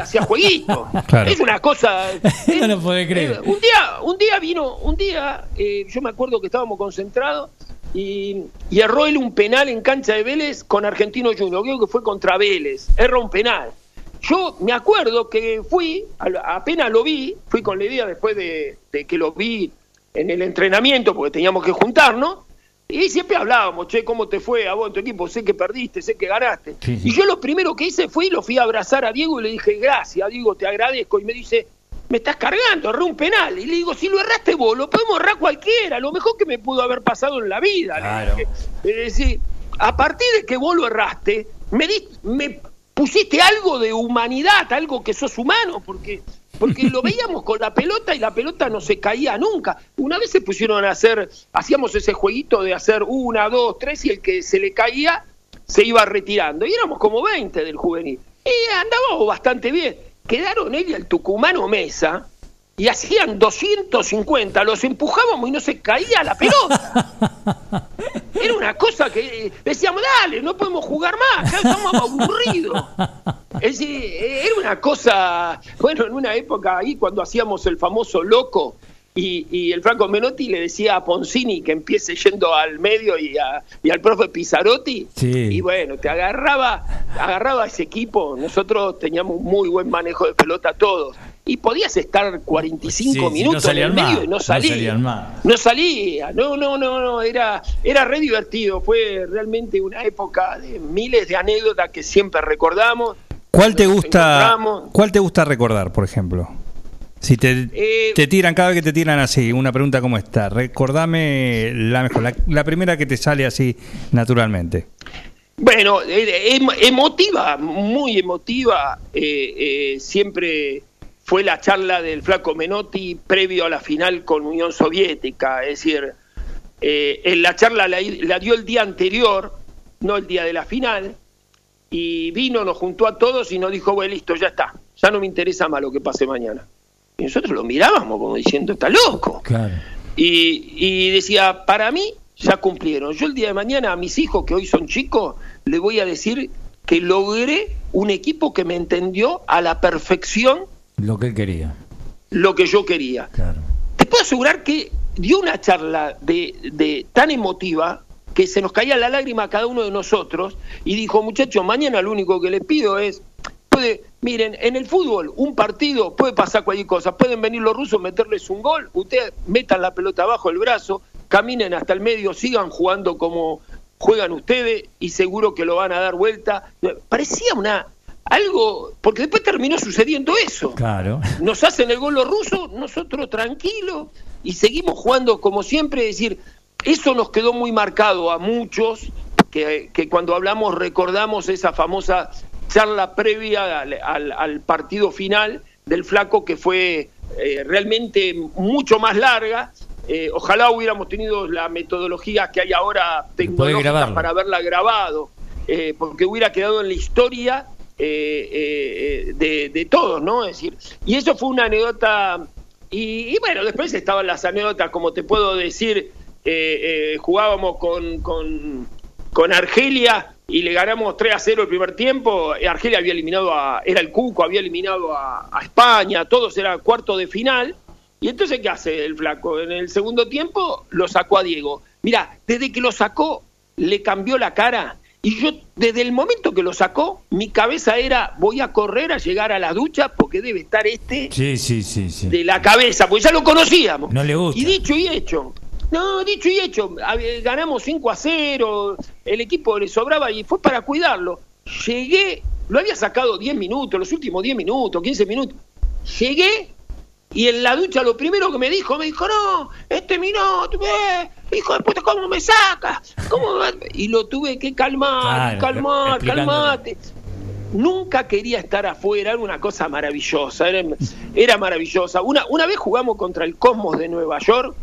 hacía jueguito. Es una cosa.
no lo puede creer.
un día, un día vino, un día, eh, yo me acuerdo que estábamos concentrados y, erró él un penal en cancha de Vélez con Argentino Junior. Creo que fue contra Vélez. Erró un penal. Yo me acuerdo que fui, apenas lo vi, fui con la idea después de, de que lo vi en el entrenamiento, porque teníamos que juntarnos, y siempre hablábamos, che, ¿cómo te fue a vos en tu equipo? Sé que perdiste, sé que ganaste. Y yo lo primero que hice fue y lo fui a abrazar a Diego y le dije, gracias, Diego, te agradezco. Y me dice, me estás cargando, erré un penal. Y le digo, si lo erraste vos, lo podemos errar cualquiera, lo mejor que me pudo haber pasado en la vida. Es decir, a partir de que vos lo erraste, me, me pusiste algo de humanidad, algo que sos humano, porque porque lo veíamos con la pelota y la pelota no se caía nunca. Una vez se pusieron a hacer, hacíamos ese jueguito de hacer una, dos, tres y el que se le caía se iba retirando. Y éramos como 20 del juvenil. Y andábamos bastante bien. Quedaron él y el tucumano Mesa y hacían 250, los empujábamos y no se caía la pelota. Era una cosa que decíamos, dale, no podemos jugar más, ya estamos aburridos. Es decir, era una cosa, bueno, en una época ahí cuando hacíamos el famoso loco, y, el Franco Menotti le decía a Poncini que empiece yendo al medio y, al profe Pizzarotti. Y bueno, te agarraba, agarraba ese equipo. Nosotros teníamos muy buen manejo de pelota todos y podías estar 45 minutos en el medio y no salía. No, salía, no, no, no, no, era, era re divertido, fue realmente una época de miles de anécdotas que siempre recordamos.
¿Cuál te gusta, cuál te gusta recordar, por ejemplo? Si te, eh, te tiran, cada vez que te tiran así, una pregunta como esta, recordame la mejor, la, primera que te sale así naturalmente.
Bueno, eh, em, emotiva, muy emotiva, eh, siempre fue la charla del flaco Menotti previo a la final con Unión Soviética, es decir, eh, en la charla la, dio el día anterior, no el día de la final, y vino, nos juntó a todos y nos dijo, bueno, listo, ya está, ya no me interesa más lo que pase mañana. Y nosotros lo mirábamos como diciendo, está loco. Y, y decía, para mí ya cumplieron. Yo el día de mañana a mis hijos, que hoy son chicos, les voy a decir que logré un equipo que me entendió a la perfección
lo que él quería.
Lo que yo quería. Te puedo asegurar que dio una charla de, de tan emotiva que se nos caía la lágrima a cada uno de nosotros y dijo, muchachos, mañana lo único que les pido es, puede, miren, en el fútbol, un partido puede pasar cualquier cosa, pueden venir los rusos, meterles un gol, ustedes metan la pelota abajo el brazo, caminen hasta el medio, sigan jugando como juegan ustedes y seguro que lo van a dar vuelta. Parecía una, algo, porque después terminó sucediendo eso.
Claro.
Nos hacen el gol los rusos, nosotros tranquilos y seguimos jugando como siempre, es decir, eso nos quedó muy marcado a muchos, que, cuando hablamos recordamos esa famosa charla previa al, partido final del flaco que fue eh, realmente mucho más larga. Eh, ojalá hubiéramos tenido la metodología que hay ahora tecnológica para haberla grabado, eh, porque hubiera quedado en la historia eh, eh, de, todos, ¿no? Es decir, y eso fue una anécdota, y, bueno, después estaban las anécdotas, como te puedo decir, eh, jugábamos con, con, Argelia y le ganamos 3 a 0 el primer tiempo. Argelia había eliminado a, era el Cuco, había eliminado a, España, todos era cuarto de final. Y entonces, ¿qué hace el flaco? En el segundo tiempo lo sacó a Diego. Mira, desde que lo sacó, le cambió la cara. Y yo, desde el momento que lo sacó, mi cabeza era, voy a correr a llegar a la ducha porque debe estar este
sí, sí, sí,
de la cabeza, porque ya lo conocíamos.
No le gusta.
Y dicho y hecho, no, dicho y hecho, ganamos 5 a 0, el equipo le sobraba y fue para cuidarlo. Llegué, lo había sacado 10 minutos, los últimos 10 minutos, 15 minutos. Llegué y en la ducha lo primero que me dijo, me dijo, no, este minuto, eh, hijo de puta, ¿cómo me sacas? ¿Cómo? Y lo tuve que calmar, calmar, calmate. Nunca quería estar afuera, era una cosa maravillosa, era, era maravillosa. Una, una vez jugamos contra el Cosmos de Nueva York,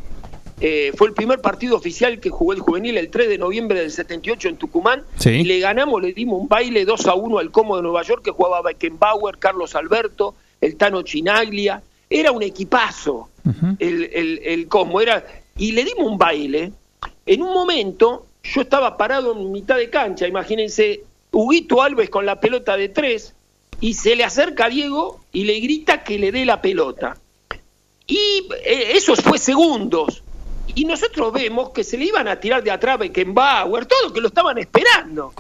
eh, fue el primer partido oficial que jugó el juvenil el 3 de noviembre del 78 en Tucumán. Y le ganamos, le dimos un baile 2 a 1 al Como de Nueva York que jugaba Beckenbauer, Carlos Alberto, el Tano Chinaglia. Era un equipazo el, el. Era, y le dimos un baile. En un momento yo estaba parado en mitad de cancha, imagínense, Huguito Alves con la pelota de tres y se le acerca a Diego y le grita que le dé la pelota. Y eh, eso fue segundos y nosotros vemos que se le iban a tirar de atrás Beckenbauer, todo, que lo estaban esperando.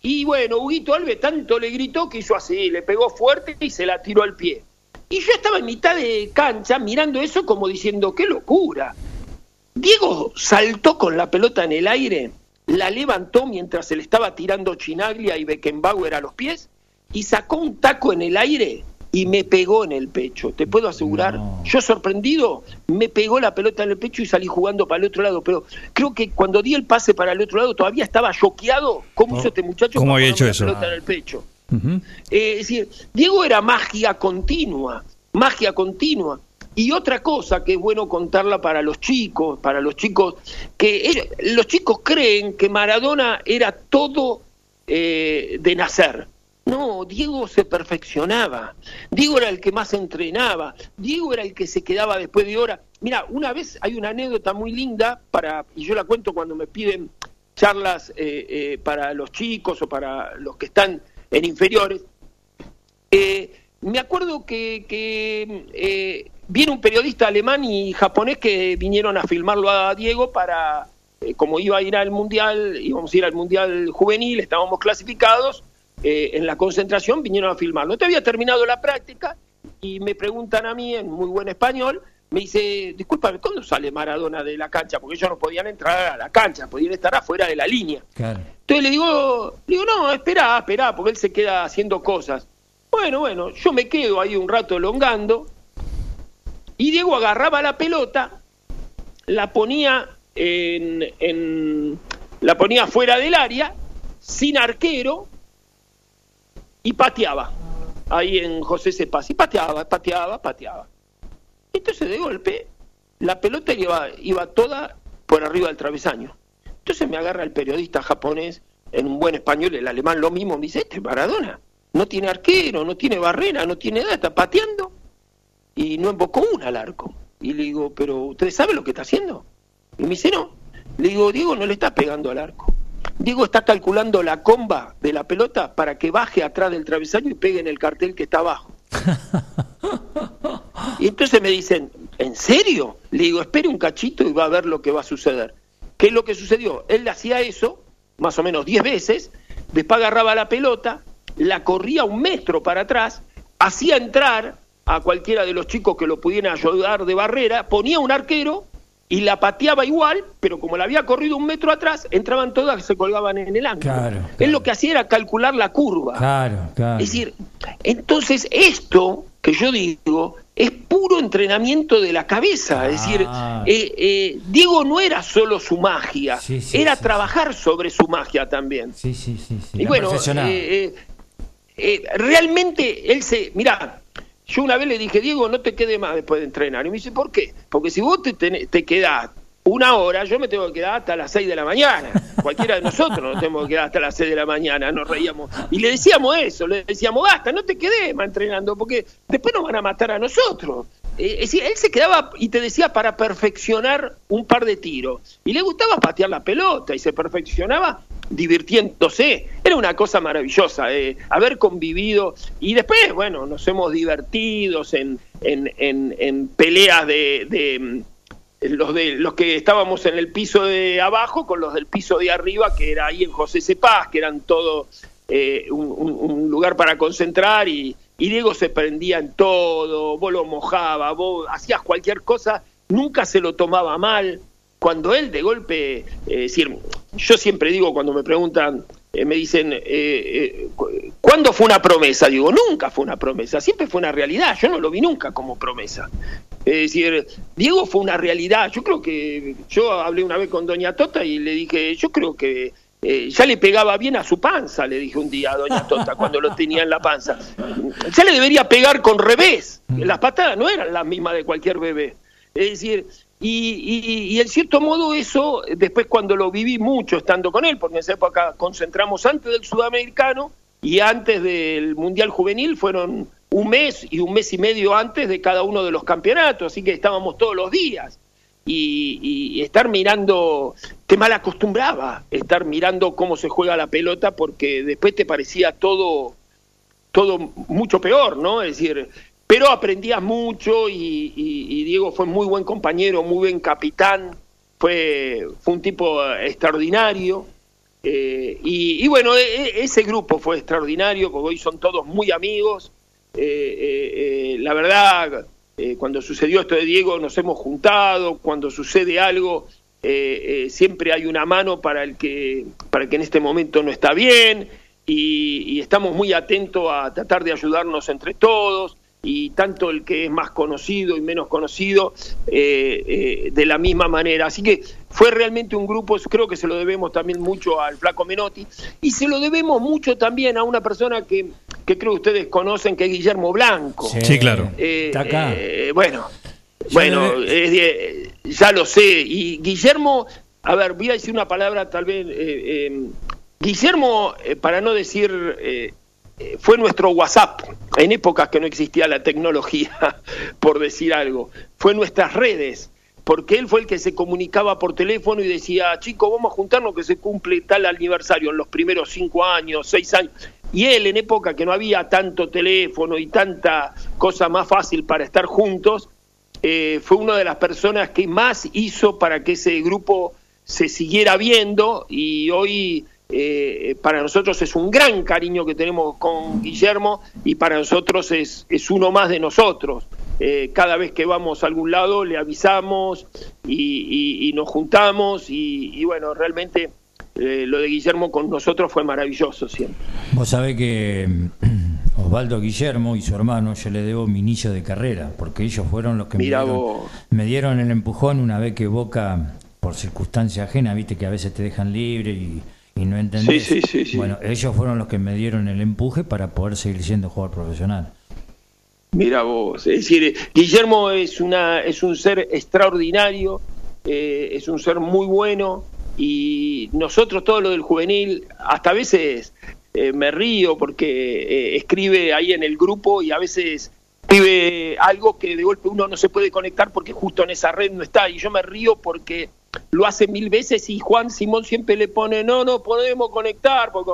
Y bueno, Huguito Alves tanto le gritó que hizo así, le pegó fuerte y se la tiró al pie. Y yo estaba en mitad de cancha mirando eso como diciendo, qué locura. Diego saltó con la pelota en el aire, la levantó mientras se le estaba tirando Chinaglia y Beckenbauer a los pies y sacó un taco en el aire y me pegó en el pecho, te puedo asegurar. Yo sorprendido, me pegó la pelota en el pecho y salí jugando para el otro lado, pero creo que cuando di el pase para el otro lado todavía estaba choqueado. ¿Cómo hizo este muchacho?
¿Cómo había hecho eso?
La pelota en el pecho. Eh, es decir, Diego era magia continua, magia continua. Y otra cosa que es bueno contarla para los chicos, para los chicos, que los chicos creen que Maradona era todo eh, de nacer no, Diego se perfeccionaba. Diego era el que más entrenaba. Diego era el que se quedaba después de hora. Mira, una vez hay una anécdota muy linda para y yo la cuento cuando me piden charlas eh, eh, para los chicos o para los que están en inferiores. Eh, me acuerdo que, que viene un periodista alemán y japonés que vinieron a filmarlo a Diego para, como iba a ir al mundial, íbamos a ir al mundial juvenil, estábamos clasificados eh, en la concentración vinieron a filmarlo. Te había terminado la práctica y me preguntan a mí en muy buen español, me dice, discúlpame, ¿cuándo sale Maradona de la cancha? Porque ellos no podían entrar a la cancha, podían estar afuera de la línea. Entonces le digo, le digo, no, espera, espera, porque él se queda haciendo cosas. Bueno, bueno, yo me quedo ahí un rato elongando y Diego agarraba la pelota, la ponía en, en la ponía fuera del área, sin arquero, y pateaba ahí en José Cepaz y pateaba, pateaba, pateaba. Entonces de golpe la pelota iba, iba toda por arriba del travesaño. Entonces me agarra el periodista japonés en un buen español, el alemán lo mismo, me dice, este Maradona, no tiene arquero, no tiene barrera, no tiene nada, está pateando y no embocó una al arco. Y le digo, pero ¿usted sabe lo que está haciendo? Y me dice, no. Le digo, Diego no le está pegando al arco. Diego está calculando la comba de la pelota para que baje atrás del travesaño y pegue en el cartel que está abajo. y entonces me dicen, ¿en serio? Le digo, espere un cachito y va a ver lo que va a suceder. ¿Qué es lo que sucedió? Él hacía eso, más o menos 10 veces, después agarraba la pelota, la corría un metro para atrás, hacía entrar a cualquiera de los chicos que lo pudieran ayudar de barrera, ponía un arquero y la pateaba igual, pero como la había corrido un metro atrás, entraban todas y se colgaban en el ángulo. Claro, Él lo que hacía era calcular la curva.
Claro, claro.
Es decir, entonces esto que yo digo es puro entrenamiento de la cabeza. Es decir, ah. eh, eh, Diego no era solo su magia, era trabajar sobre su magia también.
Sí, sí, sí.
Y bueno, eh, realmente él se. Mira, yo una vez le dije, Diego, no te quede más después de entrenar. Y me dice, ¿por qué? Porque si vos te, te quedás una hora, yo me tengo que quedar hasta las seis de la mañana. Cualquiera de nosotros nos tenemos que quedar hasta las seis de la mañana, nos reíamos. Y le decíamos eso, le decíamos, basta, no te quedes entrenando, porque después nos van a matar a nosotros. eh, es decir, él se quedaba y te decía para perfeccionar un par de tiros. Y le gustaba patear la pelota y se perfeccionaba divirtiéndose. Era una cosa maravillosa, eh, haber convivido. Y después, bueno, nos hemos divertido en, en, en, peleas de, de, los de los que estábamos en el piso de abajo con los del piso de arriba, que era ahí en José Cepaz, que eran todo eh, un, lugar para concentrar y, Diego se prendía en todo, vos lo mojaba, vos hacías cualquier cosa, nunca se lo tomaba mal. Cuando él de golpe, eh, decir, yo siempre digo cuando me preguntan, eh, me dicen, eh, ¿cuándo fue una promesa? Digo, nunca fue una promesa, siempre fue una realidad, yo no lo vi nunca como promesa. Es decir, Diego fue una realidad, yo creo que, yo hablé una vez con Doña Tota y le dije, yo creo que eh, ya le pegaba bien a su panza, le dije un día a Doña Tota cuando lo tenía en la panza. Ya le debería pegar con revés. Las patadas no eran las mismas de cualquier bebé. Es decir, y, y, en cierto modo eso, después cuando lo viví mucho estando con él, porque en esa época concentramos antes del sudamericano y antes del Mundial Juvenil, fueron un mes y un mes y medio antes de cada uno de los campeonatos, así que estábamos todos los días y, estar mirando, te mal acostumbraba estar mirando cómo se juega la pelota porque después te parecía todo, todo mucho peor, ¿no? Es decir, pero aprendías mucho y, Diego fue muy buen compañero, muy buen capitán, fue, un tipo extraordinario. Eh, y, bueno, e, e, ese grupo fue extraordinario porque hoy son todos muy amigos. Eh, eh, la verdad, eh, cuando sucedió esto de Diego nos hemos juntado, cuando sucede algo eh, eh, siempre hay una mano para el que para el que en este momento no está bien y, estamos muy atentos a tratar de ayudarnos entre todos y tanto el que es más conocido y menos conocido de la misma manera. Así que fue realmente un grupo, creo que se lo debemos también mucho al Flaco Menotti y se lo debemos mucho también a una persona que que creo que ustedes conocen, que es Guillermo Blanco.
Sí, claro.
Eh, Está acá. Eh, bueno, bueno, ya lo sé. Y Guillermo, a ver, voy a decir una palabra tal vez. Eh, Guillermo, para no decir, fue nuestro WhatsApp en épocas que no existía la tecnología, por decir algo. Fue nuestras redes porque él fue el que se comunicaba por teléfono y decía, chicos, vamos a juntarnos que se cumple tal aniversario en los primeros cinco años, seis años. Y él, en época que no había tanto teléfono y tanta cosa más fácil para estar juntos, eh, fue una de las personas que más hizo para que ese grupo se siguiera viendo y hoy eh, para nosotros es un gran cariño que tenemos con Guillermo y para nosotros es, es uno más de nosotros. Eh, cada vez que vamos a algún lado le avisamos y, nos juntamos y, bueno, realmente eh, lo de Guillermo con nosotros fue maravilloso siempre.
Vos sabés que mm, Osvaldo Guillermo y su hermano yo le debo mi inicio de carrera, porque ellos fueron los que me dieron, me dieron, el empujón una vez que Boca, por circunstancia ajena, viste que a veces te dejan libre y, no entendés.
Sí, sí, sí,
bueno, ellos fueron los que me dieron el empuje para poder seguir siendo jugador profesional.
Mira vos, es decir, Guillermo es, una, es un ser extraordinario, eh, es un ser muy bueno y nosotros todo lo del juvenil, hasta a veces eh, me río porque eh, escribe ahí en el grupo y a veces escribe algo que de golpe uno no se puede conectar porque justo en esa red no está y yo me río porque lo hace mil veces y Juan Simón siempre le pone, no, no podemos conectar porque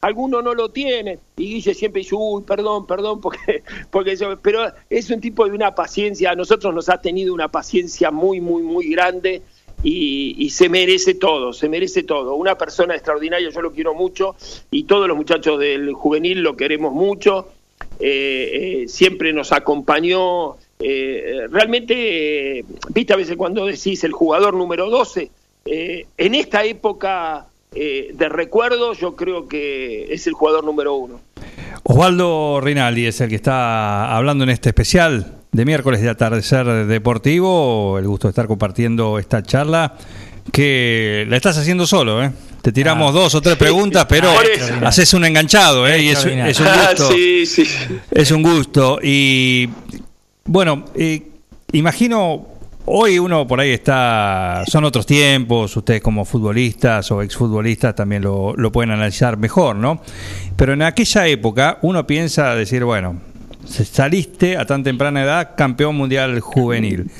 alguno no lo tiene. Y Guille siempre uy, perdón, perdón, porque, porque pero es un tipo de una paciencia, a nosotros nos ha tenido una paciencia muy, muy, muy grande y, se merece todo, se merece todo. Una persona extraordinaria, yo lo quiero mucho y todos los muchachos del juvenil lo queremos mucho. Eh, eh, siempre nos acompañó eh, realmente, viste a veces cuando decís el jugador número 12, eh, en esta época eh, de recuerdo yo creo que es el jugador número uno.
Osvaldo Rinaldi es el que está hablando en este especial de miércoles de atardecer deportivo. El gusto de estar compartiendo esta charla que la estás haciendo solo, ¿eh? Te tiramos ah. dos o tres preguntas, pero haces un enganchado, ¿eh? Y es, un gusto. sí, sí. Es un gusto. Y bueno, eh, imagino, hoy uno por ahí está, son otros tiempos, ustedes como futbolistas o exfutbolistas también lo, pueden analizar mejor, ¿no? Pero en aquella época uno piensa decir, bueno, saliste a tan temprana edad campeón mundial juvenil.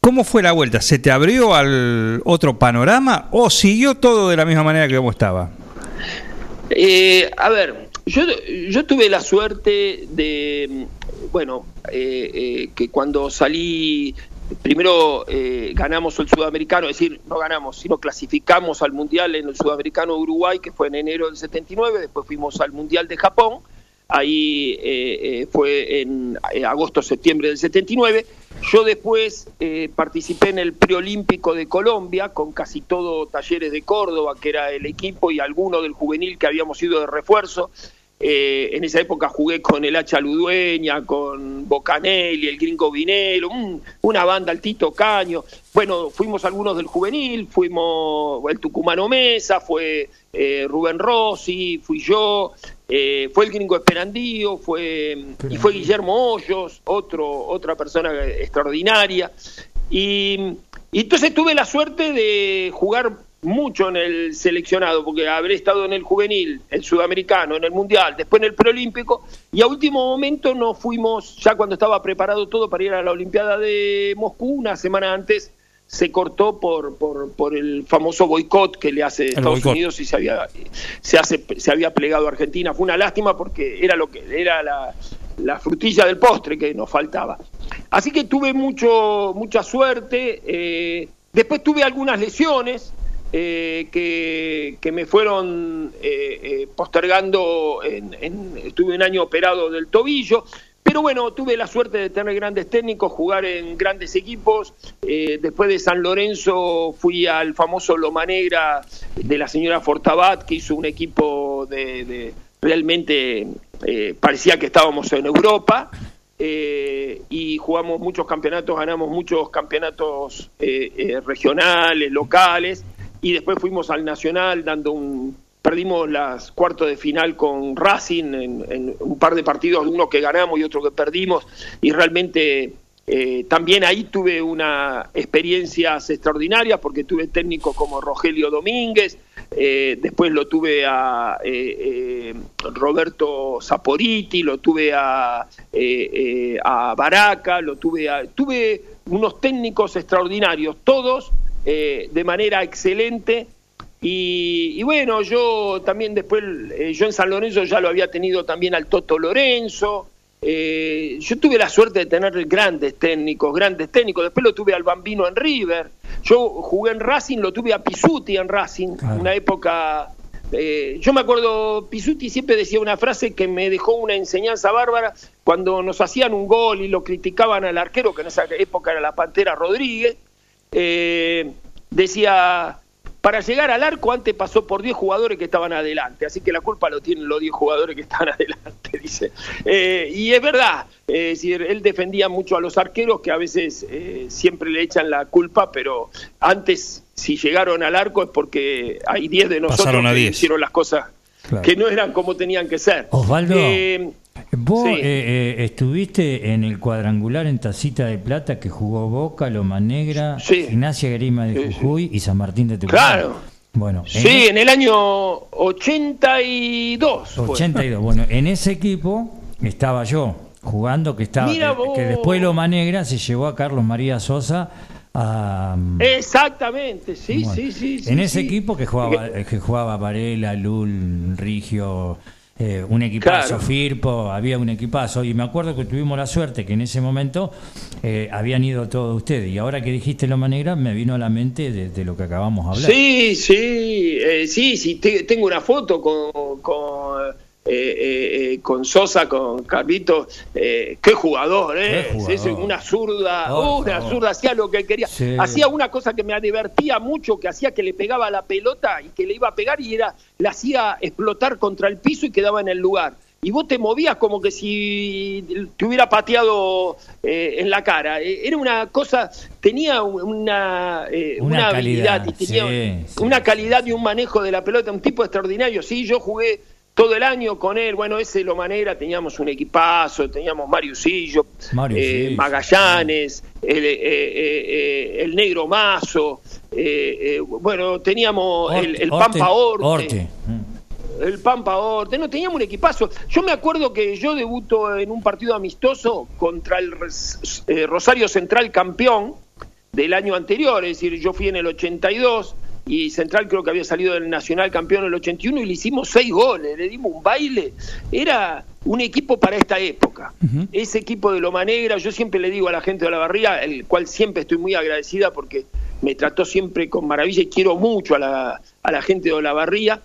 ¿Cómo fue la vuelta? ¿Se te abrió al otro panorama o siguió todo de la misma manera que como estaba?
Eh, a ver, yo, yo tuve la suerte de, bueno, eh, eh, que cuando salí, primero ganamos el sudamericano, es decir, no ganamos, sino clasificamos al mundial en el sudamericano Uruguay, que fue en enero del 79, después fuimos al mundial de Japón ahí eh, eh, fue en eh, agosto-septiembre del 79. Yo después participé en el preolímpico de Colombia con casi todo Talleres de Córdoba, que era el equipo, y alguno del juvenil que habíamos ido de refuerzo. en esa época jugué con el Hacha Ludueña, con Bocanelli, el Gringo Vinelo, una banda, el Tito Caño. Bueno, fuimos algunos del juvenil, fuimos el Tucumano Mesa, fue Rubén Rossi, fui yo, eh, fue el gringo Esperandío, fue, y fue Guillermo Hoyos, otro, otra persona extraordinaria. Y, entonces tuve la suerte de jugar mucho en el seleccionado, porque habré estado en el juvenil, el sudamericano, en el mundial, después en el preolímpico, y a último momento nos fuimos, ya cuando estaba preparado todo para ir a la Olimpiada de Moscú, una semana antes, se cortó por, por, por el famoso boicot que le hace Estados Unidos y se había, se, hace, se había plegado a Argentina. Fue una lástima porque era, lo que, era la, la frutilla del postre que nos faltaba. Así que tuve mucho, mucha suerte. Eh, después tuve algunas lesiones eh, que, que, me fueron eh, postergando. En, en, estuve un año operado del tobillo. Pero bueno, tuve la suerte de tener grandes técnicos, jugar en grandes equipos. Eh, después de San Lorenzo fui al famoso Loma Negra de la señora Fortabat, que hizo un equipo de, realmente eh, parecía que estábamos en Europa. Eh, y jugamos muchos campeonatos, ganamos muchos campeonatos regionales, locales, y después fuimos al Nacional dando un, perdimos las cuartos de final con Racing en, un par de partidos, uno que ganamos y otro que perdimos, y realmente eh, también ahí tuve una experiencias extraordinarias porque tuve técnicos como Rogelio Domínguez, eh, después lo tuve a eh, Roberto Saporiti, lo tuve a, a Baraca, lo tuve a, tuve unos técnicos extraordinarios, todos de manera excelente y, bueno, yo también después, eh, yo en San Lorenzo ya lo había tenido también al Toto Lorenzo. Eh, yo tuve la suerte de tener grandes técnicos, grandes técnicos. Después lo tuve al Bambino en River. Yo jugué en Racing, lo tuve a Pisuti en Racing, una época. Eh, yo me acuerdo, Pisuti siempre decía una frase que me dejó una enseñanza bárbara cuando nos hacían un gol y lo criticaban al arquero, que en esa época era la Pantera Rodríguez. decía para llegar al arco antes pasó por 10 jugadores que estaban adelante, así que la culpa lo tienen los 10 jugadores que estaban adelante, dice. Eh, y es verdad, eh, es decir, él defendía mucho a los arqueros que a veces eh, siempre le echan la culpa, pero antes si llegaron al arco es porque hay 10 de nosotros que hicieron las cosas que no eran como tenían que ser.
Osvaldo. Vos eh, eh, estuviste en el cuadrangular en Tacita de Plata que jugó Boca, Loma Negra, Ignacia Grima de Jujuy y San Martín de Tucumán.
Claro. Bueno, sí, en, el año 82.
82. Bueno, en ese equipo estaba yo jugando, que estaba que, después Loma Negra se llevó a Carlos María Sosa a,
Exactamente, sí, sí, sí,
En ese equipo que jugaba, que jugaba Varela, Lul, Rigio, eh, un equipazo, Firpo, había un equipazo. Y me acuerdo que tuvimos la suerte que en ese momento eh, habían ido todos ustedes. Y ahora que dijiste Loma Negra, me vino a la mente de, lo que acabamos de hablar.
Sí, sí, eh, sí, sí, tengo una foto con, con eh, eh, eh, con Sosa, con Carlito, qué jugador, ¿eh? una zurda, una zurda, hacía lo que quería. Hacía una cosa que me divertía mucho, que hacía que le pegaba la pelota y que le iba a pegar y era, la hacía explotar contra el piso y quedaba en el lugar y vos te movías como que si te hubiera pateado en la cara. era una cosa, tenía una, una, habilidad, y tenía una calidad y un manejo de la pelota, un tipo extraordinario. Sí, yo jugué todo el año con él, bueno, ese lo manera, teníamos un equipazo, teníamos Mariusillo, eh, Magallanes, el, eh, eh, el, Negro Mazo, bueno, teníamos el, el, Pampa Orte. el Pampa Orte, no, teníamos un equipazo. Yo me acuerdo que yo debuto en un partido amistoso contra el eh, Rosario Central campeón del año anterior, es decir, yo fui en el 82 y Central creo que había salido del Nacional campeón en el 81 y le hicimos seis goles, le dimos un baile. Era un equipo para esta época. Ese equipo de Loma Negra, yo siempre le digo a la gente de la barría, el cual siempre estoy muy agradecida porque me trató siempre con maravilla y quiero mucho a la, a la gente de la barría.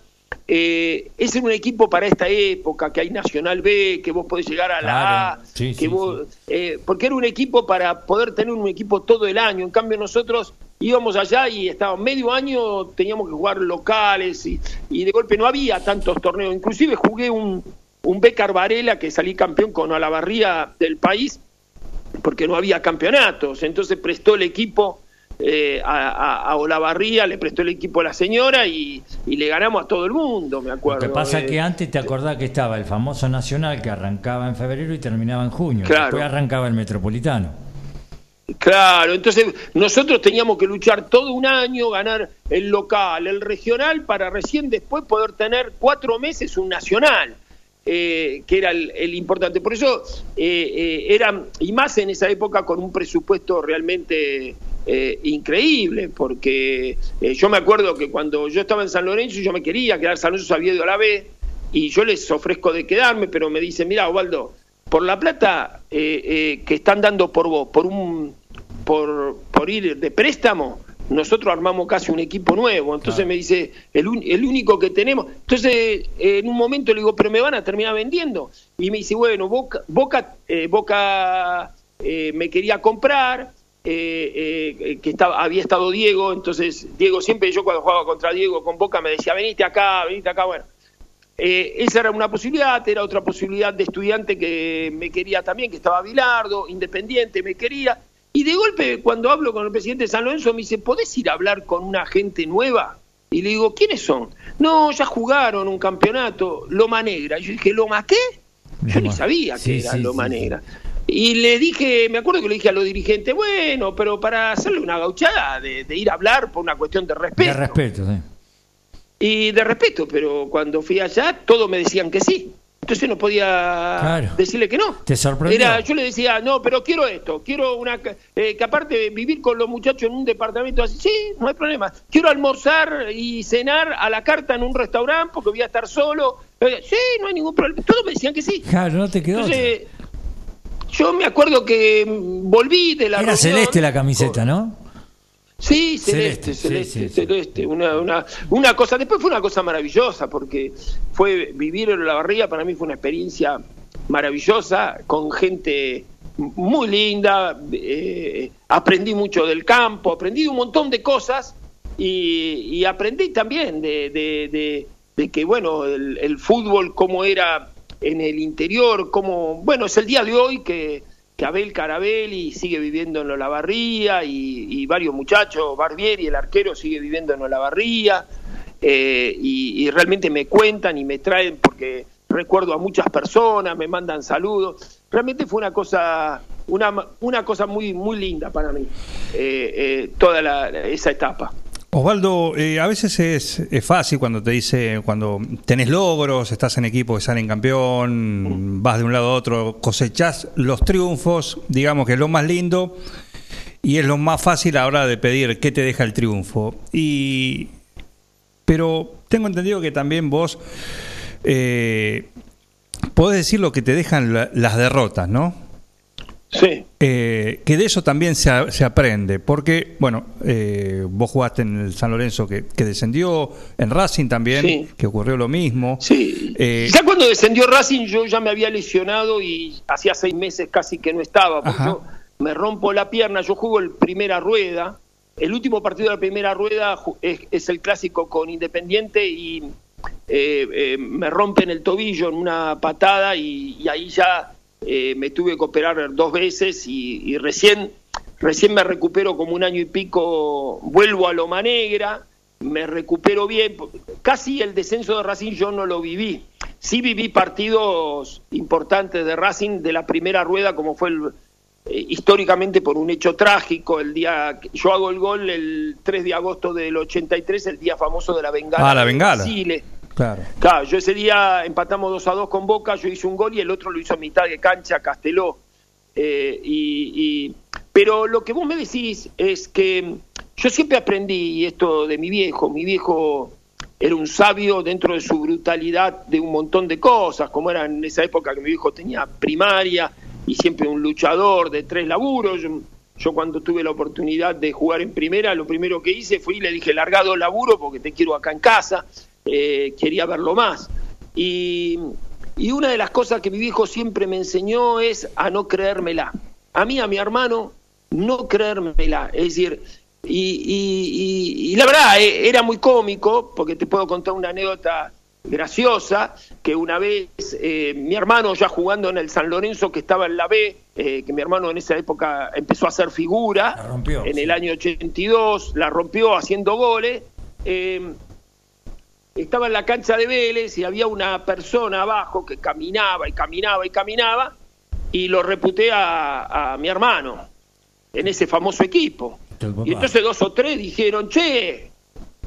Eh, es un equipo para esta época, que hay Nacional B, que vos podés llegar a la A, que vos, eh, porque era un equipo para poder tener un equipo todo el año. En cambio nosotros íbamos allá y estábamos medio año, teníamos que jugar locales y, y de golpe no había tantos torneos. Inclusive jugué un, un Becar Varela que salí campeón con Olavarría del país porque no había campeonatos. Entonces prestó el equipo eh, a, Olavarría, le prestó el equipo a la señora y, le ganamos a todo el mundo, me acuerdo.
Lo que pasa es que antes te acordás que estaba el famoso Nacional que arrancaba en febrero y terminaba en junio. Después arrancaba el Metropolitano.
Claro, entonces nosotros teníamos que luchar todo un año, ganar el local, el regional, para recién después poder tener cuatro meses un nacional, eh, que era el, importante. Por eso eh, eh, era, y más en esa época, con un presupuesto realmente increíble, porque yo me acuerdo que cuando yo estaba en San Lorenzo, yo me quería quedar, San Lorenzo había a la B, y yo les ofrezco de quedarme, pero me dicen, mira, Osvaldo, por la plata que están dando por vos, por un por, por ir de préstamo, nosotros armamos casi un equipo nuevo. Entonces me dice, el, el, único que tenemos. Entonces, en un momento le digo, pero me van a terminar vendiendo. Y me dice, bueno, Boca, Boca, eh, Boca eh, me quería comprar, eh, que estaba, había estado Diego. Entonces, Diego siempre, yo cuando jugaba contra Diego con Boca me decía, venite acá, venite acá. Bueno, esa era una posibilidad, era otra posibilidad de estudiante que me quería también, que estaba Bilardo, independiente, me quería. Y de golpe, cuando hablo con el presidente de San Lorenzo, me dice, ¿podés ir a hablar con una gente nueva? Y le digo, ¿quiénes son? No, ya jugaron un campeonato, Loma Negra. Y yo dije, ¿Loma qué? Yo ni sabía que era Loma Negra. Y le dije, me acuerdo que le dije a los dirigentes, bueno, pero para hacerle una gauchada de, ir a hablar por una cuestión de respeto.
De respeto, sí.
Y de respeto, pero cuando fui allá, todos me decían que sí. Entonces no podía decirle que no.
¿Te sorprendió?
Era, yo le decía, no, pero quiero esto, quiero una... Eh, que aparte vivir con los muchachos en un departamento así, sí, no hay problema. Quiero almorzar y cenar a la carta en un restaurante porque voy a estar solo. Eh, sí, no hay ningún problema. Todos me decían que sí.
Claro, no te quedó. Entonces,
yo me acuerdo que volví de la...
Era celeste la camiseta, ¿no?
Sí, celeste, celeste, celeste, Una, una, una cosa, después fue una cosa maravillosa, porque fue vivir en la barriga, para mí fue una experiencia maravillosa, con gente muy linda, eh, aprendí mucho del campo, aprendí un montón de cosas y, aprendí también de, de, que, bueno, el, el, fútbol, cómo era en el interior, cómo, bueno, es el día de hoy que que Abel Carabelli sigue viviendo en Olavarría y, y varios muchachos, Barbieri, el arquero, sigue viviendo en Olavarría eh, y, realmente me cuentan y me traen porque recuerdo a muchas personas, me mandan saludos. Realmente fue una cosa, una, una cosa muy, muy linda para mí, eh, eh, toda la, esa etapa.
Osvaldo, eh, a veces es, fácil cuando te dice, cuando tenés logros, estás en equipo que salen campeón, vas de un lado a otro, cosechás los triunfos, digamos que es lo más lindo y es lo más fácil ahora de pedir qué te deja el triunfo. Y, pero tengo entendido que también vos eh, podés decir lo que te dejan las derrotas, ¿no?
Sí.
Eh, que de eso también se, aprende, porque, bueno, eh, vos jugaste en el San Lorenzo que, descendió, en Racing también, que ocurrió lo mismo.
Sí. Eh, ya cuando descendió Racing yo ya me había lesionado y hacía seis meses casi que no estaba, porque yo me rompo la pierna, yo juego el primera rueda, el último partido de la primera rueda es, el clásico con Independiente y me rompen el tobillo en una patada y ahí ya eh, me tuve que operar dos veces y, recién, recién me recupero como un año y pico, vuelvo a Loma Negra, me recupero bien, casi el descenso de Racing yo no lo viví, sí viví partidos importantes de Racing de la primera rueda como fue el, eh, históricamente por un hecho trágico, el día yo hago el gol el 3 de agosto del 83, el día famoso de la Bengala.
Ah, la Bengala.
Chile.
Claro.
Claro, yo ese día empatamos 2 a 2 con Boca, yo hice un gol y el otro lo hizo a mitad de cancha, Casteló. Eh, y, y- pero lo que vos me decís es que yo siempre aprendí esto de mi viejo. Mi viejo era un sabio dentro de su brutalidad de un montón de cosas, como era en esa época que mi viejo tenía primaria y siempre un luchador de tres laburos. Yo, yo cuando tuve la oportunidad de jugar en primera, lo primero que hice fue y le dije, largado laburo porque te quiero acá en casa, eh, quería verlo más. Y, y una de las cosas que mi viejo siempre me enseñó es a no creérmela. A mí, a mi hermano, no creérmela. Es decir, y, y- y- y la verdad, eh, era muy cómico, porque te puedo contar una anécdota graciosa, que una vez eh, mi hermano ya jugando en el San Lorenzo, que estaba en la B, eh, que mi hermano en esa época empezó a hacer figura,
La rompió,
en
sí.
el año 82, la rompió haciendo goles. Estaba en la cancha de Vélez y había una persona abajo que caminaba y caminaba y caminaba y lo reputé a, a mi hermano en ese famoso equipo. Y entonces dos o tres dijeron, che,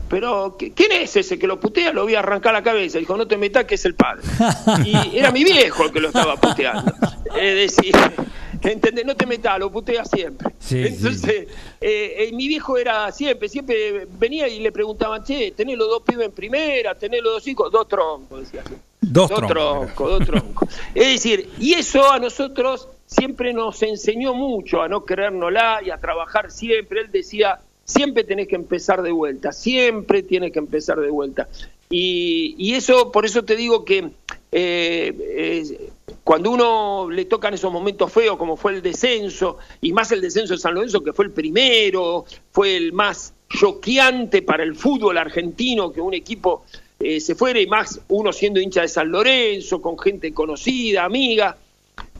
pero ¿qui- ¿quién es ese que lo putea? Lo voy a arrancar la cabeza. Dijo, no te metas que es el padre. Y era mi viejo el que lo estaba puteando. Es decir, ¿entendés? No te metas, lo putea siempre.
Sí, sí.
Entonces, eh, eh, mi viejo era siempre, siempre venía y le preguntaban, che, tenés los dos pibes en primera, tenés los dos hijos, dos troncos, decía.
Dos
Dos
troncos.
troncos, dos troncos. Es decir, y eso a nosotros siempre nos enseñó mucho a no creérnosla y a trabajar siempre. Él decía, siempre tenés que empezar de vuelta, siempre tienes que empezar de vuelta. Y, y eso, por eso te digo que eh, eh, cuando uno le tocan esos momentos feos, como fue el descenso, y más el descenso de San Lorenzo, que fue el primero, fue el más choqueante para el fútbol argentino, que un equipo eh, se fuera, y más uno siendo hincha de San Lorenzo, con gente conocida, amiga,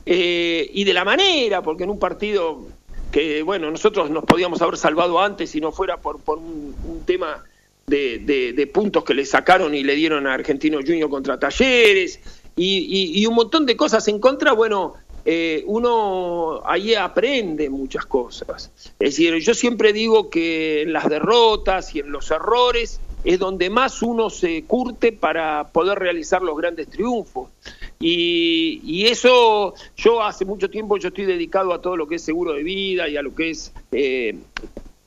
eh, y de la manera, porque en un partido que, bueno, nosotros nos podíamos haber salvado antes si no fuera por, por un, tema de, de- de puntos que le sacaron y le dieron a Argentino Junior contra Talleres, y, y- y un montón de cosas en contra, bueno, eh, uno ahí aprende muchas cosas. Es decir, yo siempre digo que en las derrotas y en los errores es donde más uno se curte para poder realizar los grandes triunfos. Y, eso, yo hace mucho tiempo yo estoy dedicado a todo lo que es seguro de vida y a lo que es eh,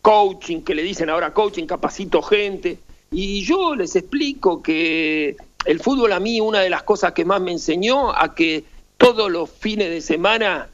coaching, que le dicen ahora coaching, capacito gente. Y yo les explico que el fútbol a mí una de las cosas que más me enseñó a que todos los fines de semana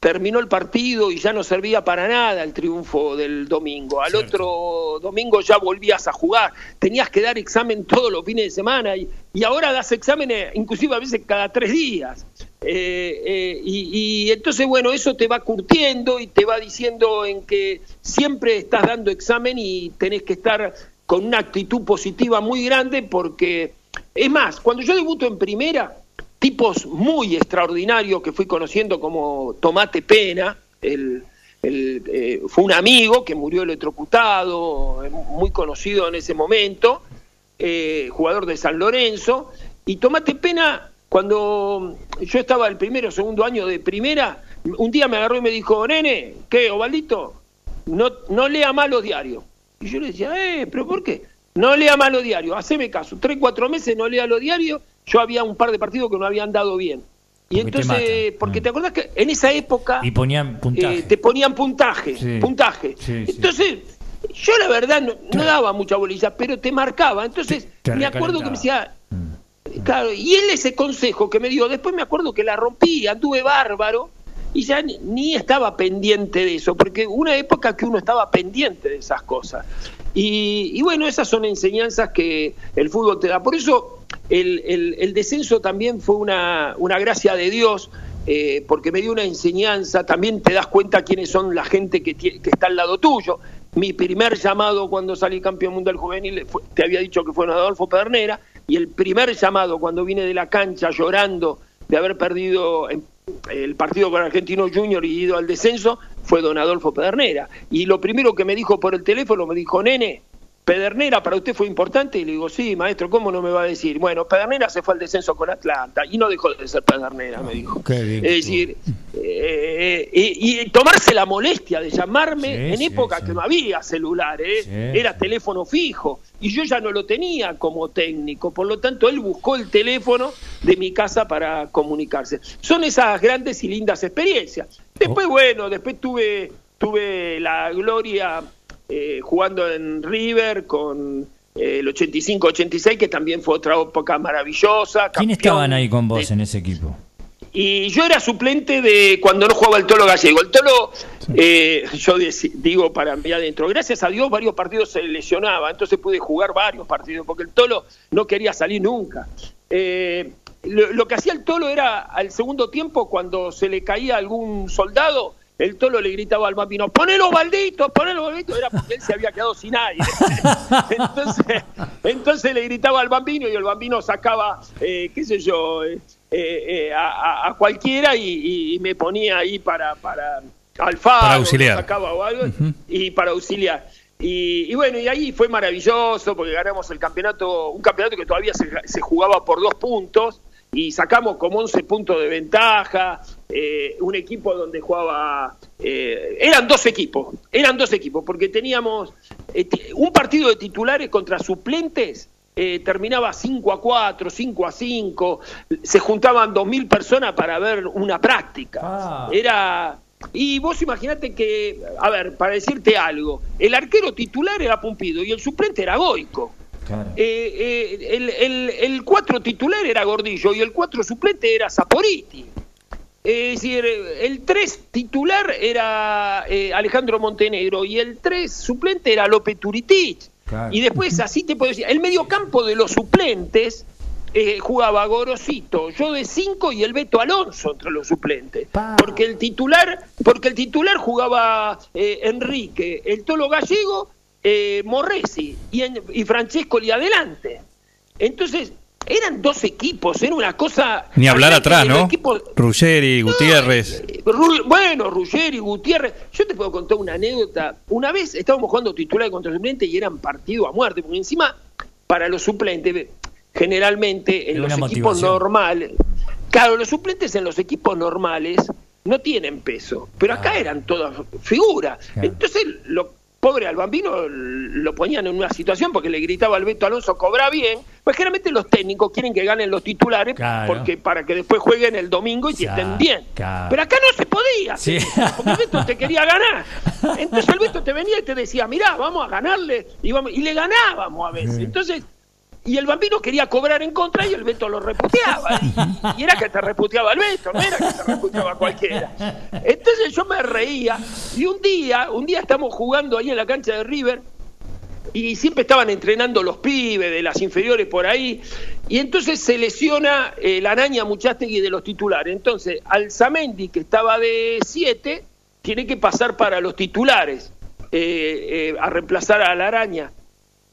terminó el partido y ya no servía para nada el triunfo del domingo. Al otro domingo ya volvías a jugar. Tenías que dar examen todos los fines de semana y, y ahora das exámenes inclusive a veces cada tres días. Eh, eh, y, y entonces, bueno, eso te va curtiendo y te va diciendo en que siempre estás dando examen y tenés que estar con una actitud positiva muy grande porque, es más, cuando yo debuto en primera, tipos muy extraordinarios que fui conociendo como Tomate Pena, eh, fue un amigo que murió electrocutado, eh, muy conocido en ese momento, eh, jugador de San Lorenzo, y Tomate Pena, cuando yo estaba el primero o segundo año de primera, un día me agarró y me dijo, nene, ¿qué, Ovaldito? No, no lea más los diarios. Y yo le decía, eh, ¿pero por qué? No lea más los diarios, haceme caso, tres, cuatro meses no lea los diarios, yo había un par de partidos que no habían dado bien. Y
Porque
entonces,
matan.
porque
Mm.
te acordás que en esa época
Y ponían puntaje.
eh, te ponían puntaje,
Sí.
puntaje.
Sí, sí.
Entonces, yo la verdad no, no daba mucha bolilla, pero te marcaba. Entonces,
Te-
me acuerdo que me decía, claro, y él ese consejo que me dio, después me acuerdo que la rompí, anduve bárbaro, y ya ni, ni estaba pendiente de eso, porque una época que uno estaba pendiente de esas cosas. Y, y bueno, esas son enseñanzas que el fútbol te da. Por eso el, descenso también fue una, gracia de Dios, eh, porque me dio una enseñanza, también te das cuenta quiénes son la gente que, está al lado tuyo. Mi primer llamado cuando salí campeón mundial juvenil, fue- te había dicho que fue Adolfo Pedernera, y el primer llamado cuando vine de la cancha llorando de haber perdido el partido con Argentino Junior y ido al descenso, fue don Adolfo Pedernera. Y lo primero que me dijo por el teléfono, me dijo, nene, Pedernera para usted fue importante y le digo, sí, maestro, ¿cómo no me va a decir? Bueno, Pedernera se fue al descenso con Atlanta y no dejó de ser Pedernera, me dijo. es decir, eh, y, tomarse la molestia de llamarme en época que no había celular, ¿eh? era teléfono fijo y yo ya no lo tenía como técnico, por lo tanto él buscó el teléfono de mi casa para comunicarse. Son esas grandes y lindas experiencias. Después, oh. bueno, después tuve, tuve la gloria eh, jugando en River con eh, el 85-86, que también fue otra época maravillosa.
¿Quién estaban ahí con vos en ese equipo?
Y yo era suplente de cuando no jugaba el Tolo Gallego. El Tolo, eh, yo digo para mí adentro, gracias a Dios varios partidos se lesionaba, entonces pude jugar varios partidos, porque el Tolo no quería salir nunca. lo, lo, que hacía el Tolo era al segundo tiempo, cuando se le caía algún soldado, el tolo le gritaba al bambino, ponelo baldito, ponelo baldito, era porque él se había quedado sin aire. entonces, entonces le gritaba al bambino y el bambino sacaba, eh, qué sé yo, eh, eh, a, cualquiera y, me ponía ahí para, para para
auxiliar.
Sacaba o algo, y para auxiliar. Y, bueno, y ahí fue maravilloso porque ganamos el campeonato, un campeonato que todavía se, se jugaba por dos puntos y sacamos como 11 puntos de ventaja, eh, un equipo donde jugaba, eh, eran dos equipos, eran dos equipos, porque teníamos eh, un partido de titulares contra suplentes, terminaba 5 a 4, 5 a 5, se juntaban 2.000 personas para ver una práctica. Ah. Era... Y vos imaginate que, a ver, para decirte algo, el arquero titular era Pumpido y el suplente era Goico. El, cuatro titular era Gordillo y el cuatro suplente era Saporiti. Es decir, el 3 titular era eh, Alejandro Montenegro y el 3 suplente era López Turitich. Y después, así te puedo decir, el mediocampo de los suplentes eh, jugaba Gorosito, yo de 5 y el Beto Alonso entre los suplentes. Porque el titular, porque el titular jugaba eh, Enrique, el Tolo Gallego, Morresi y, y Francesco y adelante. Entonces, eran dos equipos, era una cosa...
Ni hablar atrás, ¿no? Ruggeri, Gutiérrez.
Eh, bueno, Ruggeri, Gutiérrez. Yo te puedo contar una anécdota. Una vez estábamos jugando titular contra suplente y eran partido a muerte, porque encima, para los suplentes, generalmente en los equipos normales, claro, los suplentes en los equipos normales no tienen peso, pero acá ah. eran todas figuras. Entonces, lo pobre al bambino lo ponían en una situación porque le gritaba al Beto Alonso, cobra bien. Pues generalmente los técnicos quieren que ganen los titulares porque para que después jueguen el domingo y estén bien. Pero acá no se podía, porque el Beto te quería ganar. Entonces el Beto te venía y te decía, mirá, vamos a ganarle. Y, vamos, y le ganábamos a veces. Entonces y el bambino quería cobrar en contra y el Beto lo reputeaba. Y, era que te reputeaba el Beto, no era que te reputeaba cualquiera. Entonces yo me reía y un día, un día estamos jugando ahí en la cancha de River y siempre estaban entrenando los pibes de las inferiores por ahí y entonces se lesiona eh, la araña Muchastegui de los titulares. Entonces Alzamendi, que estaba de 7, tiene que pasar para los titulares eh, eh, a reemplazar a la araña.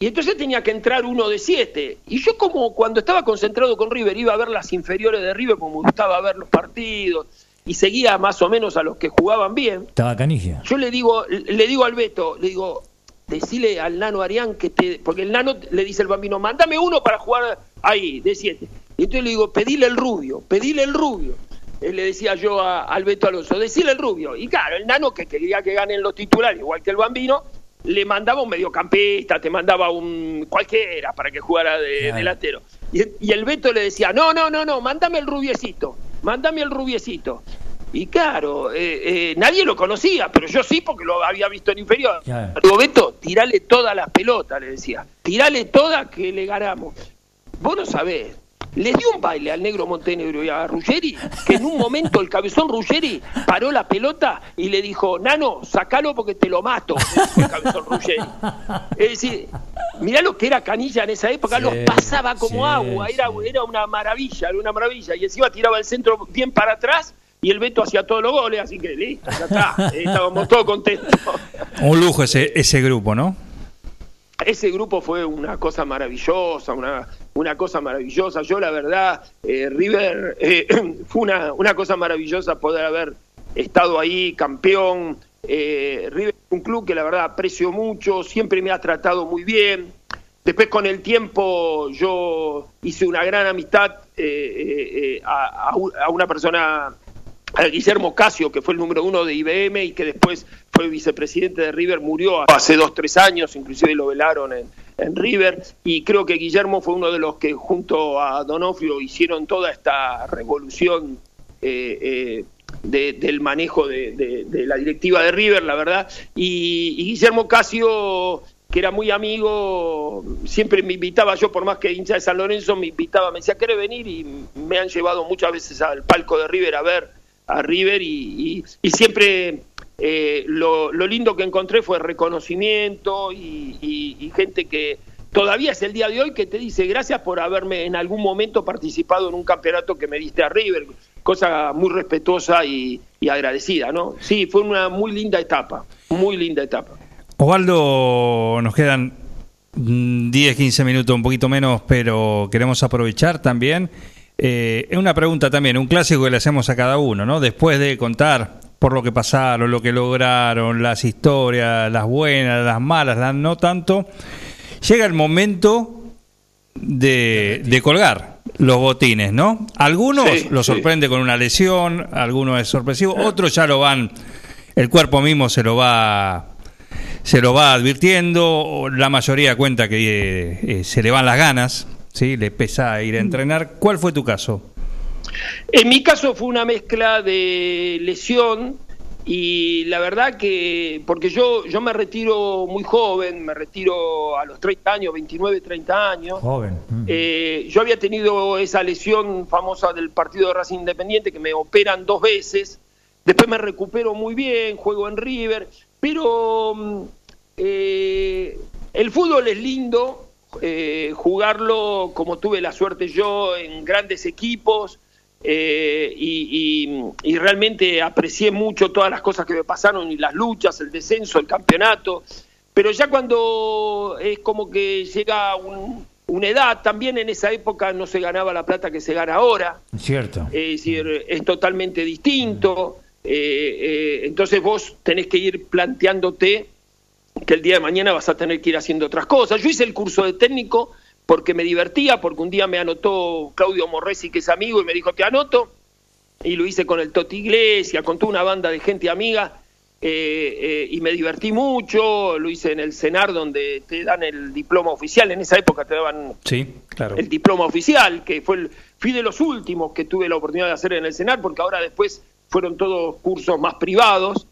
Y entonces tenía que entrar uno de siete. Y yo como cuando estaba concentrado con River iba a ver las inferiores de River, como me gustaba ver los partidos, y seguía más o menos a los que jugaban bien.
Estaba canigia.
Yo le digo, le digo al Beto, le digo, decile al nano Arián que te. Porque el nano le dice al bambino, mándame uno para jugar ahí, de siete. Y entonces le digo, pedile el rubio, pedile el rubio. le decía yo a, al Beto Alonso, decile el rubio. Y claro, el nano que quería que ganen los titulares, igual que el bambino, le mandaba un mediocampista, te mandaba un cualquiera para que jugara de delantero. Y, el Beto le decía, no, no, no, no, mándame el rubiecito, mándame el rubiecito. Y claro, eh, eh, nadie lo conocía, pero yo sí porque lo había visto en inferior. Digo, Beto, tirale todas las pelotas, le decía, tirale todas que le ganamos. Vos no sabés, le dio un baile al negro Montenegro y a Ruggeri, que en un momento el cabezón Ruggeri paró la pelota y le dijo, Nano, sacalo porque te lo mato, el cabezón Ruggeri. Es decir, mirá lo que era Canilla en esa época, los pasaba como agua, era, era una maravilla, era una maravilla, y encima tiraba el centro bien para atrás y el Beto hacía todos los goles, así que listo, ya está, estábamos todos contentos.
Un lujo ese, ese grupo, ¿no?
ese grupo fue una cosa maravillosa, una, una cosa maravillosa. Yo la verdad, eh, River, eh, fue una, una cosa maravillosa poder haber estado ahí campeón, Eh, River es un club que la verdad aprecio mucho, siempre me ha tratado muy bien. Después con el tiempo yo hice una gran amistad a, a, una persona a Guillermo Casio, que fue el número uno de IBM y que después fue vicepresidente de River, murió hace dos, tres años, inclusive lo velaron en, River, y creo que Guillermo fue uno de los que junto a Donofrio hicieron toda esta revolución eh, eh, del manejo de, la directiva de River, la verdad, y, Guillermo Casio que era muy amigo, siempre me invitaba, yo por más que hincha de San Lorenzo, me invitaba, me decía, ¿querés venir? Y me han llevado muchas veces al palco de River a ver a River y, siempre eh, lo, lindo que encontré fue reconocimiento y, gente que todavía es el día de hoy que te dice gracias por haberme en algún momento participado en un campeonato que me diste a River, cosa muy respetuosa y, agradecida, ¿no? Sí, fue una muy linda etapa, muy linda etapa.
Osvaldo, nos quedan 10, 15 minutos, un poquito menos, pero queremos aprovechar también eh, una pregunta también, un clásico que le hacemos a cada uno, ¿no? Después de contar por lo que pasaron, lo que lograron, las historias, las buenas, las malas, las no tanto, llega el momento de, colgar los botines, ¿no? Algunos lo sorprende con una lesión, algunos es sorpresivo, otros ya lo van, el cuerpo mismo se lo va se lo va advirtiendo, la mayoría cuenta que eh, eh, se le van las ganas, ¿sí? Le pesa ir a entrenar. ¿Cuál fue tu caso?
En mi caso fue una mezcla de lesión y la verdad que, porque yo, yo me retiro muy joven, me retiro a los 30 años, 29, 30 años. Joven. Eh, yo había tenido esa lesión famosa del partido de Racing Independiente que me operan dos veces, después me recupero muy bien, juego en River, pero mm, eh, el fútbol es lindo, eh, jugarlo como tuve la suerte yo en grandes equipos eh, y, realmente aprecié mucho todas las cosas que me pasaron y las luchas, el descenso, el campeonato, pero ya cuando es como que llega una edad, también en esa época no se ganaba la plata que se gana ahora.
Cierto.
Es decir, es totalmente distinto. Eh, entonces vos tenés que ir planteándote que el día de mañana vas a tener que ir haciendo otras cosas. Yo hice el curso de técnico porque me divertía, porque un día me anotó Claudio Morresi, que es amigo, y me dijo, te anoto, y lo hice con el Toti Iglesia, con toda una banda de gente amiga, eh, eh, y me divertí mucho, lo hice en el CENAR, donde te dan el diploma oficial, en esa época te daban
sí, claro.
el diploma oficial, que fue el, fui de los últimos que tuve la oportunidad de hacer en el CENAR, porque ahora después fueron todos cursos más privados,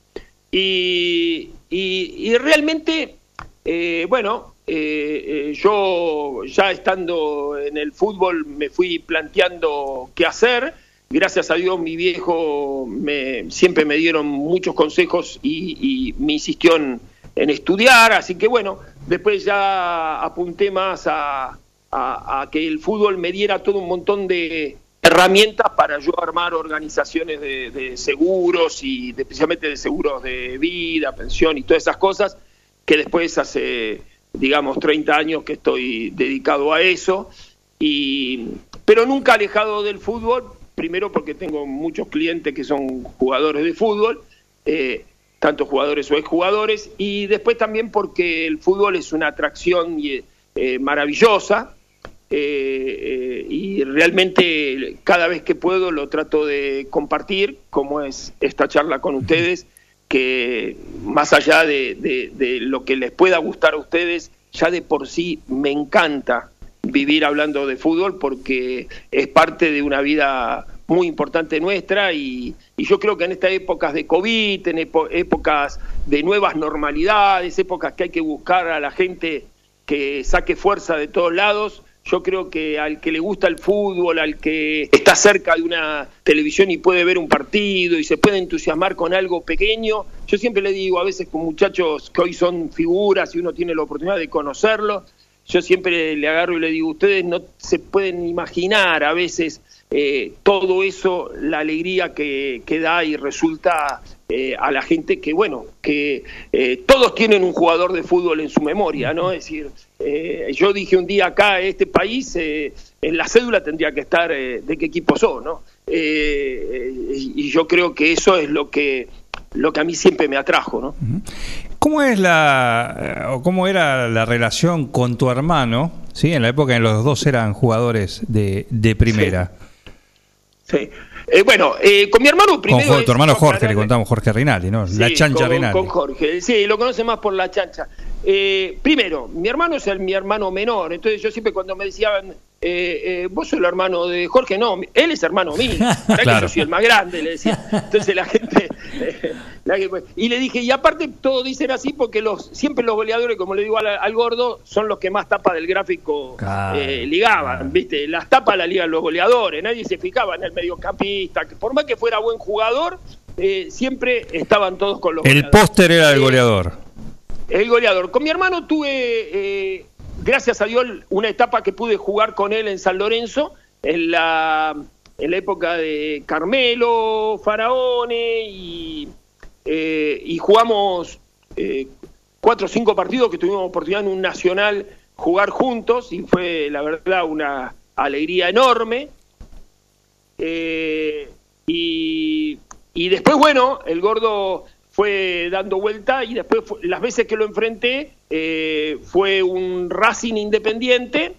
y, y, realmente, eh, bueno, eh, eh, yo ya estando en el fútbol me fui planteando qué hacer. Gracias a Dios mi viejo me, siempre me dieron muchos consejos y, me insistió en, estudiar, así que bueno, después ya apunté más a, que el fútbol me diera todo un montón de, herramientas para yo armar organizaciones de, seguros y especialmente de seguros de vida, pensión y todas esas cosas, que después hace, digamos, 30 años que estoy dedicado a eso, y, pero nunca alejado del fútbol, primero porque tengo muchos clientes que son jugadores de fútbol, eh, tanto jugadores o exjugadores, y después también porque el fútbol es una atracción eh, maravillosa, eh, eh, y realmente cada vez que puedo lo trato de compartir, como es esta charla con ustedes, que más allá de, lo que les pueda gustar a ustedes, ya de por sí me encanta vivir hablando de fútbol porque es parte de una vida muy importante nuestra y, yo creo que en estas épocas de COVID, en épocas de nuevas normalidades, épocas que hay que buscar a la gente que saque fuerza de todos lados, yo creo que al que le gusta el fútbol, al que está cerca de una televisión y puede ver un partido y se puede entusiasmar con algo pequeño, yo siempre le digo a veces con muchachos que hoy son figuras y uno tiene la oportunidad de conocerlos, yo siempre le agarro y le digo, ustedes no se pueden imaginar a veces eh, todo eso, la alegría que, que da y resulta eh, a la gente que, bueno, que eh, todos tienen un jugador de fútbol en su memoria, ¿no? Es decir, yo dije un día acá, este país, en la cédula tendría que estar de qué equipo son, ¿no? y yo creo que eso es lo que lo que a mí siempre me atrajo, ¿no?
¿Cómo es la o cómo era la relación con tu hermano? Sí, en la época en los dos eran jugadores de, de primera.
Sí. Eh, bueno, eh, con mi hermano primero.
Con tu hermano Jorge, le contamos Jorge Rinaldi, ¿no? la chancha
con,
Rinaldi.
Con Jorge, sí, lo conoce más por la chancha. Eh, primero, mi hermano es el, mi hermano menor, entonces yo siempre cuando me decían, eh, vos sos el hermano de Jorge, no, él es hermano mío, para que yo soy el más grande, le decía. Entonces la gente, y le dije, y aparte todos dicen así porque los siempre los goleadores, como le digo al, gordo, son los que más tapas del gráfico ligaban, ¿viste? Las tapas la ligan los goleadores, nadie se fijaba en el mediocampista, que por más que fuera buen jugador, siempre estaban todos con los
El póster era el goleador.
El goleador. Con mi hermano tuve, eh, gracias a Dios, una etapa que pude jugar con él en San Lorenzo, en la, en la época de Carmelo, Faraone, y, eh, jugamos eh, cuatro o cinco partidos que tuvimos oportunidad en un nacional jugar juntos, y fue, la verdad, una alegría enorme. y, y después, bueno, el gordo fue dando vuelta y después las veces que lo enfrenté eh, fue un Racing Independiente,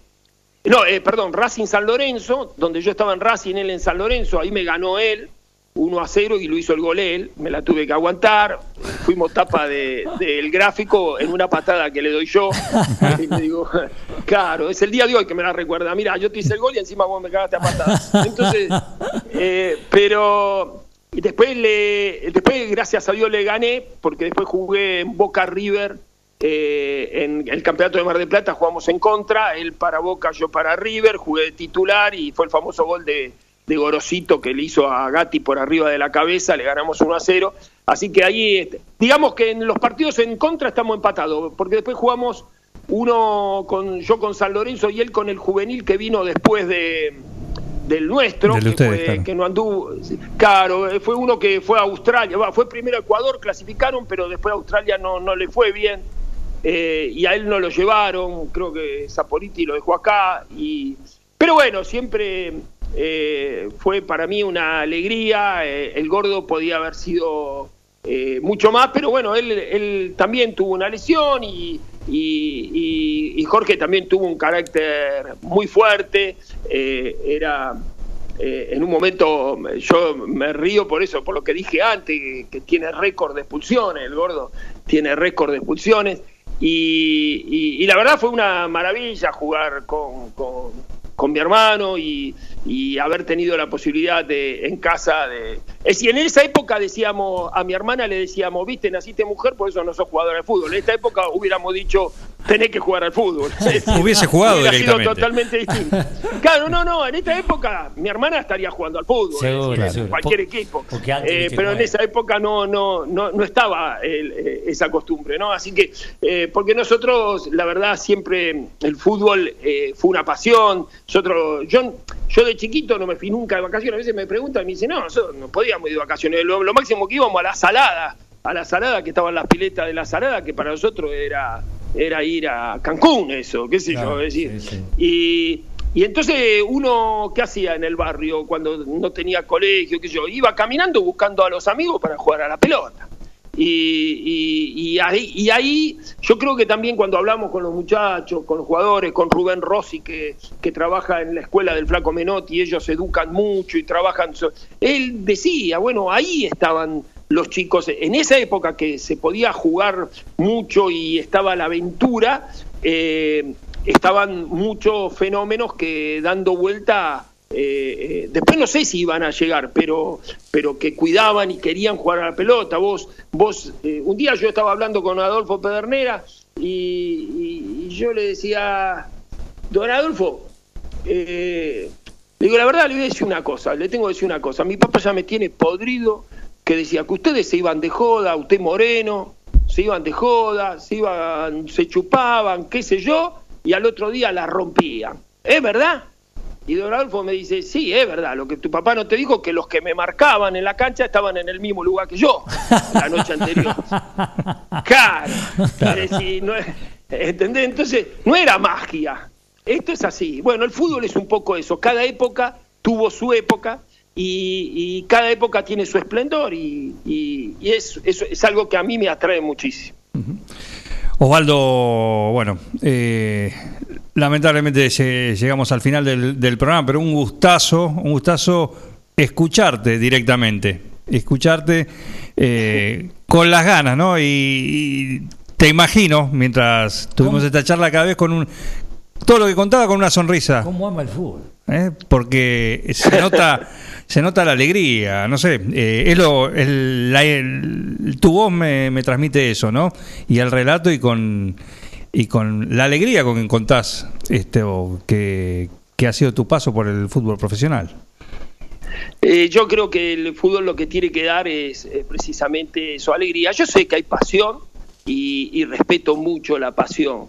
no, eh, perdón, Racing San Lorenzo, donde yo estaba en Racing, él en San Lorenzo, ahí me ganó él 1 a 0 y lo hizo el gol él, me la tuve que aguantar, fuimos tapa del de, gráfico en una patada que le doy yo, y me digo, claro, es el día de hoy que me la recuerda, mira, yo te hice el gol y encima vos me cagaste a patadas. Entonces, eh, pero y después, le, después, gracias a Dios, le gané, porque después jugué en Boca River, eh, en el campeonato de Mar del Plata, jugamos en contra, él para Boca, yo para River, jugué de titular y fue el famoso gol de, de Gorosito que le hizo a Gatti por arriba de la cabeza, le ganamos 1 a 0. Así que ahí, este, digamos que en los partidos en contra estamos empatados, porque después jugamos uno con yo con San Lorenzo y él con el juvenil que vino después de del nuestro, que, no anduvo, claro, eh, fue uno que fue a Australia, fue primero a Ecuador, clasificaron, pero después a Australia no, no le fue bien, eh, y a él no lo llevaron, creo que Zapoliti lo dejó acá, y pero bueno, siempre eh, fue para mí una alegría, el gordo podía haber sido mucho más, pero bueno, él, él también tuvo una lesión y y, Jorge también tuvo un carácter muy fuerte, eh, era eh, en un momento, yo me río por eso, por lo que dije antes, que, tiene récord de expulsiones, el gordo tiene récord de expulsiones, y, la verdad fue una maravilla jugar con, con mi hermano y, y haber tenido la posibilidad de en casa de... Es decir, en esa época decíamos, a mi hermana le decíamos, viste, naciste mujer, por eso no sos jugadora de fútbol. En esta época hubiéramos dicho, tenés que jugar al fútbol.
Hubiese jugado
Hubiera sido totalmente distinto. Claro, no, no, en esta época mi hermana estaría jugando al fútbol. Seguro, Cualquier equipo. Eh, pero en esa época no, no, no, no estaba eh, esa costumbre, ¿no? Así que, eh, porque nosotros, la verdad, siempre el fútbol fue una pasión. Nosotros, yo, yo de chiquito no me fui nunca de vacaciones. A veces me preguntan y me dicen, no, nosotros no podíamos ir de vacaciones. Lo, máximo que íbamos a la salada, a la salada, que estaban las piletas de la salada, que para nosotros era, era ir a Cancún, eso, qué sé yo. decir. Y, y entonces uno, ¿qué hacía en el barrio cuando no tenía colegio? qué yo? Iba caminando buscando a los amigos para jugar a la pelota. Y, y, ahí, y, ahí, yo creo que también cuando hablamos con los muchachos, con los jugadores, con Rubén Rossi que, que trabaja en la escuela del Flaco Menotti, ellos educan mucho y trabajan, él decía, bueno, ahí estaban los chicos, en esa época que se podía jugar mucho y estaba la aventura, eh, estaban muchos fenómenos que dando vuelta eh, eh, después no sé si iban a llegar, pero, pero que cuidaban y querían jugar a la pelota. Vos, vos eh, un día yo estaba hablando con Adolfo Pedernera y, yo le decía, don Adolfo, le digo, la verdad le voy a decir una cosa, le tengo que decir una cosa. Mi papá ya me tiene podrido que decía que ustedes se iban de joda, usted moreno, se iban de joda, se iban, se chupaban, qué sé yo, y al otro día la rompían. ¿Es verdad? Y don Adolfo me dice, sí, es verdad, lo que tu papá no te dijo, que los que me marcaban en la cancha estaban en el mismo lugar que yo la noche anterior. claro. no ¿entendés? Entonces, no era magia. Esto es así. Bueno, el fútbol es un poco eso. Cada época tuvo su época y, cada época tiene su esplendor y, es, es, algo que a mí me atrae muchísimo.
Osvaldo, bueno, eh, lamentablemente llegamos al final del, programa, pero un gustazo, un gustazo escucharte directamente, escucharte eh, con las ganas, ¿no? Y, te imagino, mientras tuvimos esta charla cada vez con un... Todo lo que contaba con una sonrisa.
¿Cómo ama el fútbol?
¿Eh? Porque se nota... se nota la alegría, no sé, eh, es lo, el, tu voz me, me, transmite eso, ¿no? Y el relato y con, y con la alegría con que contás este, que, que ha sido tu paso por el fútbol profesional.
Eh, yo creo que el fútbol lo que tiene que dar es eh, precisamente su alegría. Yo sé que hay pasión y, respeto mucho la pasión,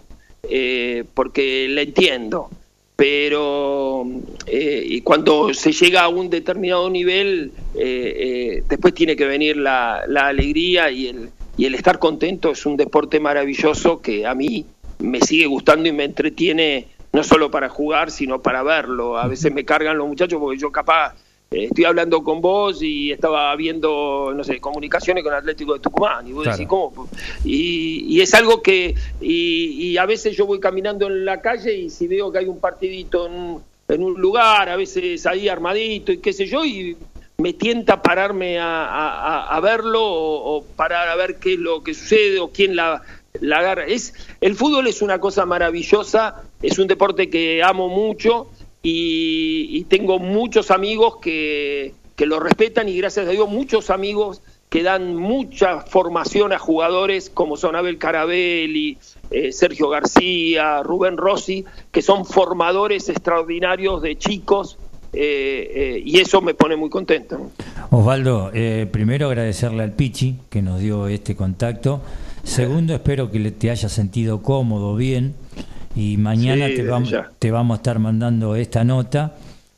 porque la entiendo pero eh, cuando se llega a un determinado nivel, eh, eh, después tiene que venir la, alegría y el, y el estar contento. Es un deporte maravilloso que a mí me sigue gustando y me entretiene no solo para jugar, sino para verlo. A veces me cargan los muchachos porque yo capaz eh, estoy hablando con vos y estaba viendo, no sé, comunicaciones con Atlético de Tucumán. Y vos decís, ¿cómo? Y, es algo que, y, a veces yo voy caminando en la calle y si veo que hay un partidito en, un lugar, a veces ahí armadito y qué sé yo, y me tienta pararme a, verlo o, parar a ver qué es lo que sucede o quién la, la agarra. Es, el fútbol es una cosa maravillosa, es un deporte que amo mucho y, tengo muchos amigos que, lo respetan y gracias a Dios muchos amigos que dan mucha formación a jugadores como son Abel Carabelli, eh, Sergio García, Rubén Rossi, que son formadores extraordinarios de chicos eh, eh, y eso me pone muy contento.
Osvaldo, primero agradecerle al Pichi que nos dio este contacto. Segundo, espero que te haya sentido cómodo, bien y mañana te, vamos, te vamos a estar mandando esta nota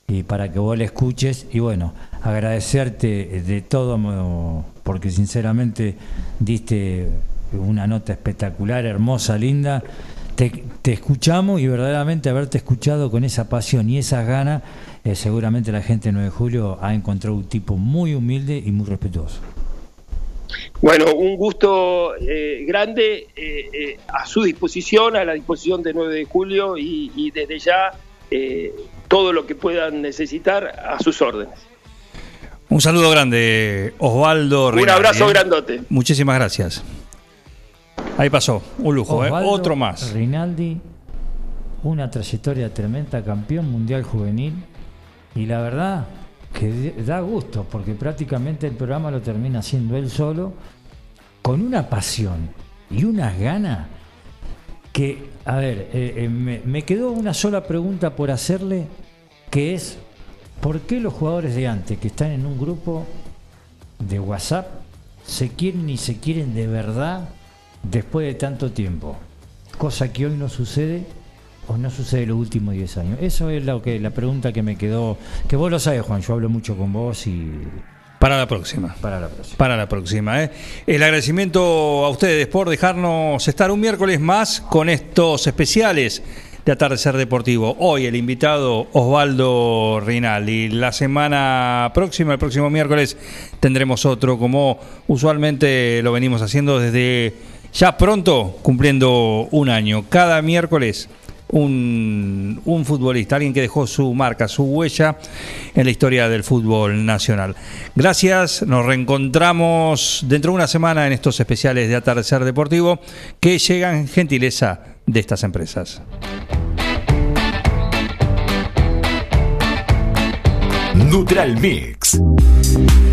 y para que vos la escuches y bueno, agradecerte de todo porque sinceramente diste una nota espectacular, hermosa, linda. Te, escuchamos y verdaderamente haberte escuchado con esa pasión y esas ganas, eh, seguramente la gente de 9 de julio ha encontrado un tipo muy humilde y muy respetuoso.
Bueno, un gusto eh, grande eh, eh, a su disposición, a la disposición de 9 de julio y, desde ya todo lo que puedan necesitar a sus órdenes.
Un saludo grande, Osvaldo.
Un abrazo grandote.
Muchísimas gracias. Ahí pasó, un lujo, otro más.
Rinaldi, una trayectoria tremenda, campeón mundial juvenil y la verdad que da gusto, porque prácticamente el programa lo termina haciendo él solo, con una pasión y unas ganas que, a ver, eh, eh, me, quedó una sola pregunta por hacerle, que es, ¿por qué los jugadores de antes que están en un grupo de WhatsApp se quieren y se quieren de verdad después de tanto tiempo? Cosa que hoy no sucede o no sucede los últimos 10 años? Eso es lo que la pregunta que me quedó, que vos lo sabes, Juan, yo hablo mucho con vos y...
Para la próxima.
Para la próxima.
Para la próxima. ¿eh? El agradecimiento a ustedes por dejarnos estar un miércoles más con estos especiales de Atardecer Deportivo. Hoy el invitado Osvaldo y La semana próxima, el próximo miércoles, tendremos otro, como usualmente lo venimos haciendo desde ya pronto, cumpliendo un año. Cada miércoles un, un, futbolista, alguien que dejó su marca, su huella en la historia del fútbol nacional. Gracias, nos reencontramos dentro de una semana en estos especiales de Atardecer Deportivo que llegan gentileza de estas empresas.
Neutral Mix.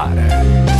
para.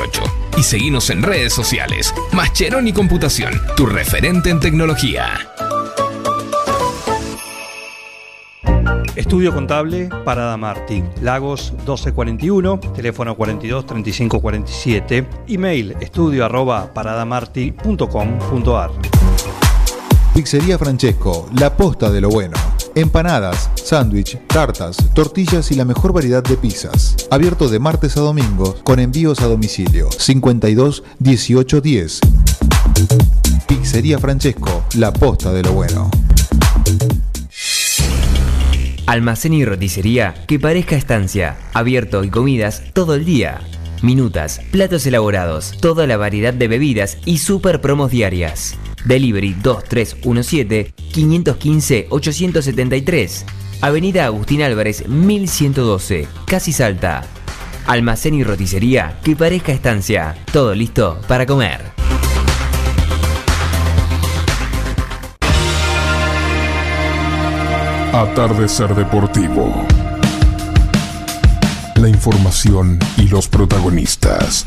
1278 y seguinos en redes sociales. Mascheroni Computación, tu referente en tecnología.
Estudio Contable Parada Martí, Lagos 1241, teléfono 42 35 47, email estudio arroba paradamarti.com.ar.
Pizzería Francesco, la posta de lo bueno. Empanadas, sándwich, tartas, tortillas y la mejor variedad de pizzas. Abierto de martes a domingo con envíos a domicilio 52 18 10. Pizzería Francesco, la posta de lo bueno.
Almacén y roticería que parezca estancia. Abierto y comidas todo el día. Minutas, platos elaborados, toda la variedad de bebidas y super promos diarias. Delivery 2317-515-873. Avenida Agustín Álvarez 1112, Casi Salta. Almacén y roticería que parezca estancia. Todo listo para comer.
Atardecer Deportivo. La información y los protagonistas.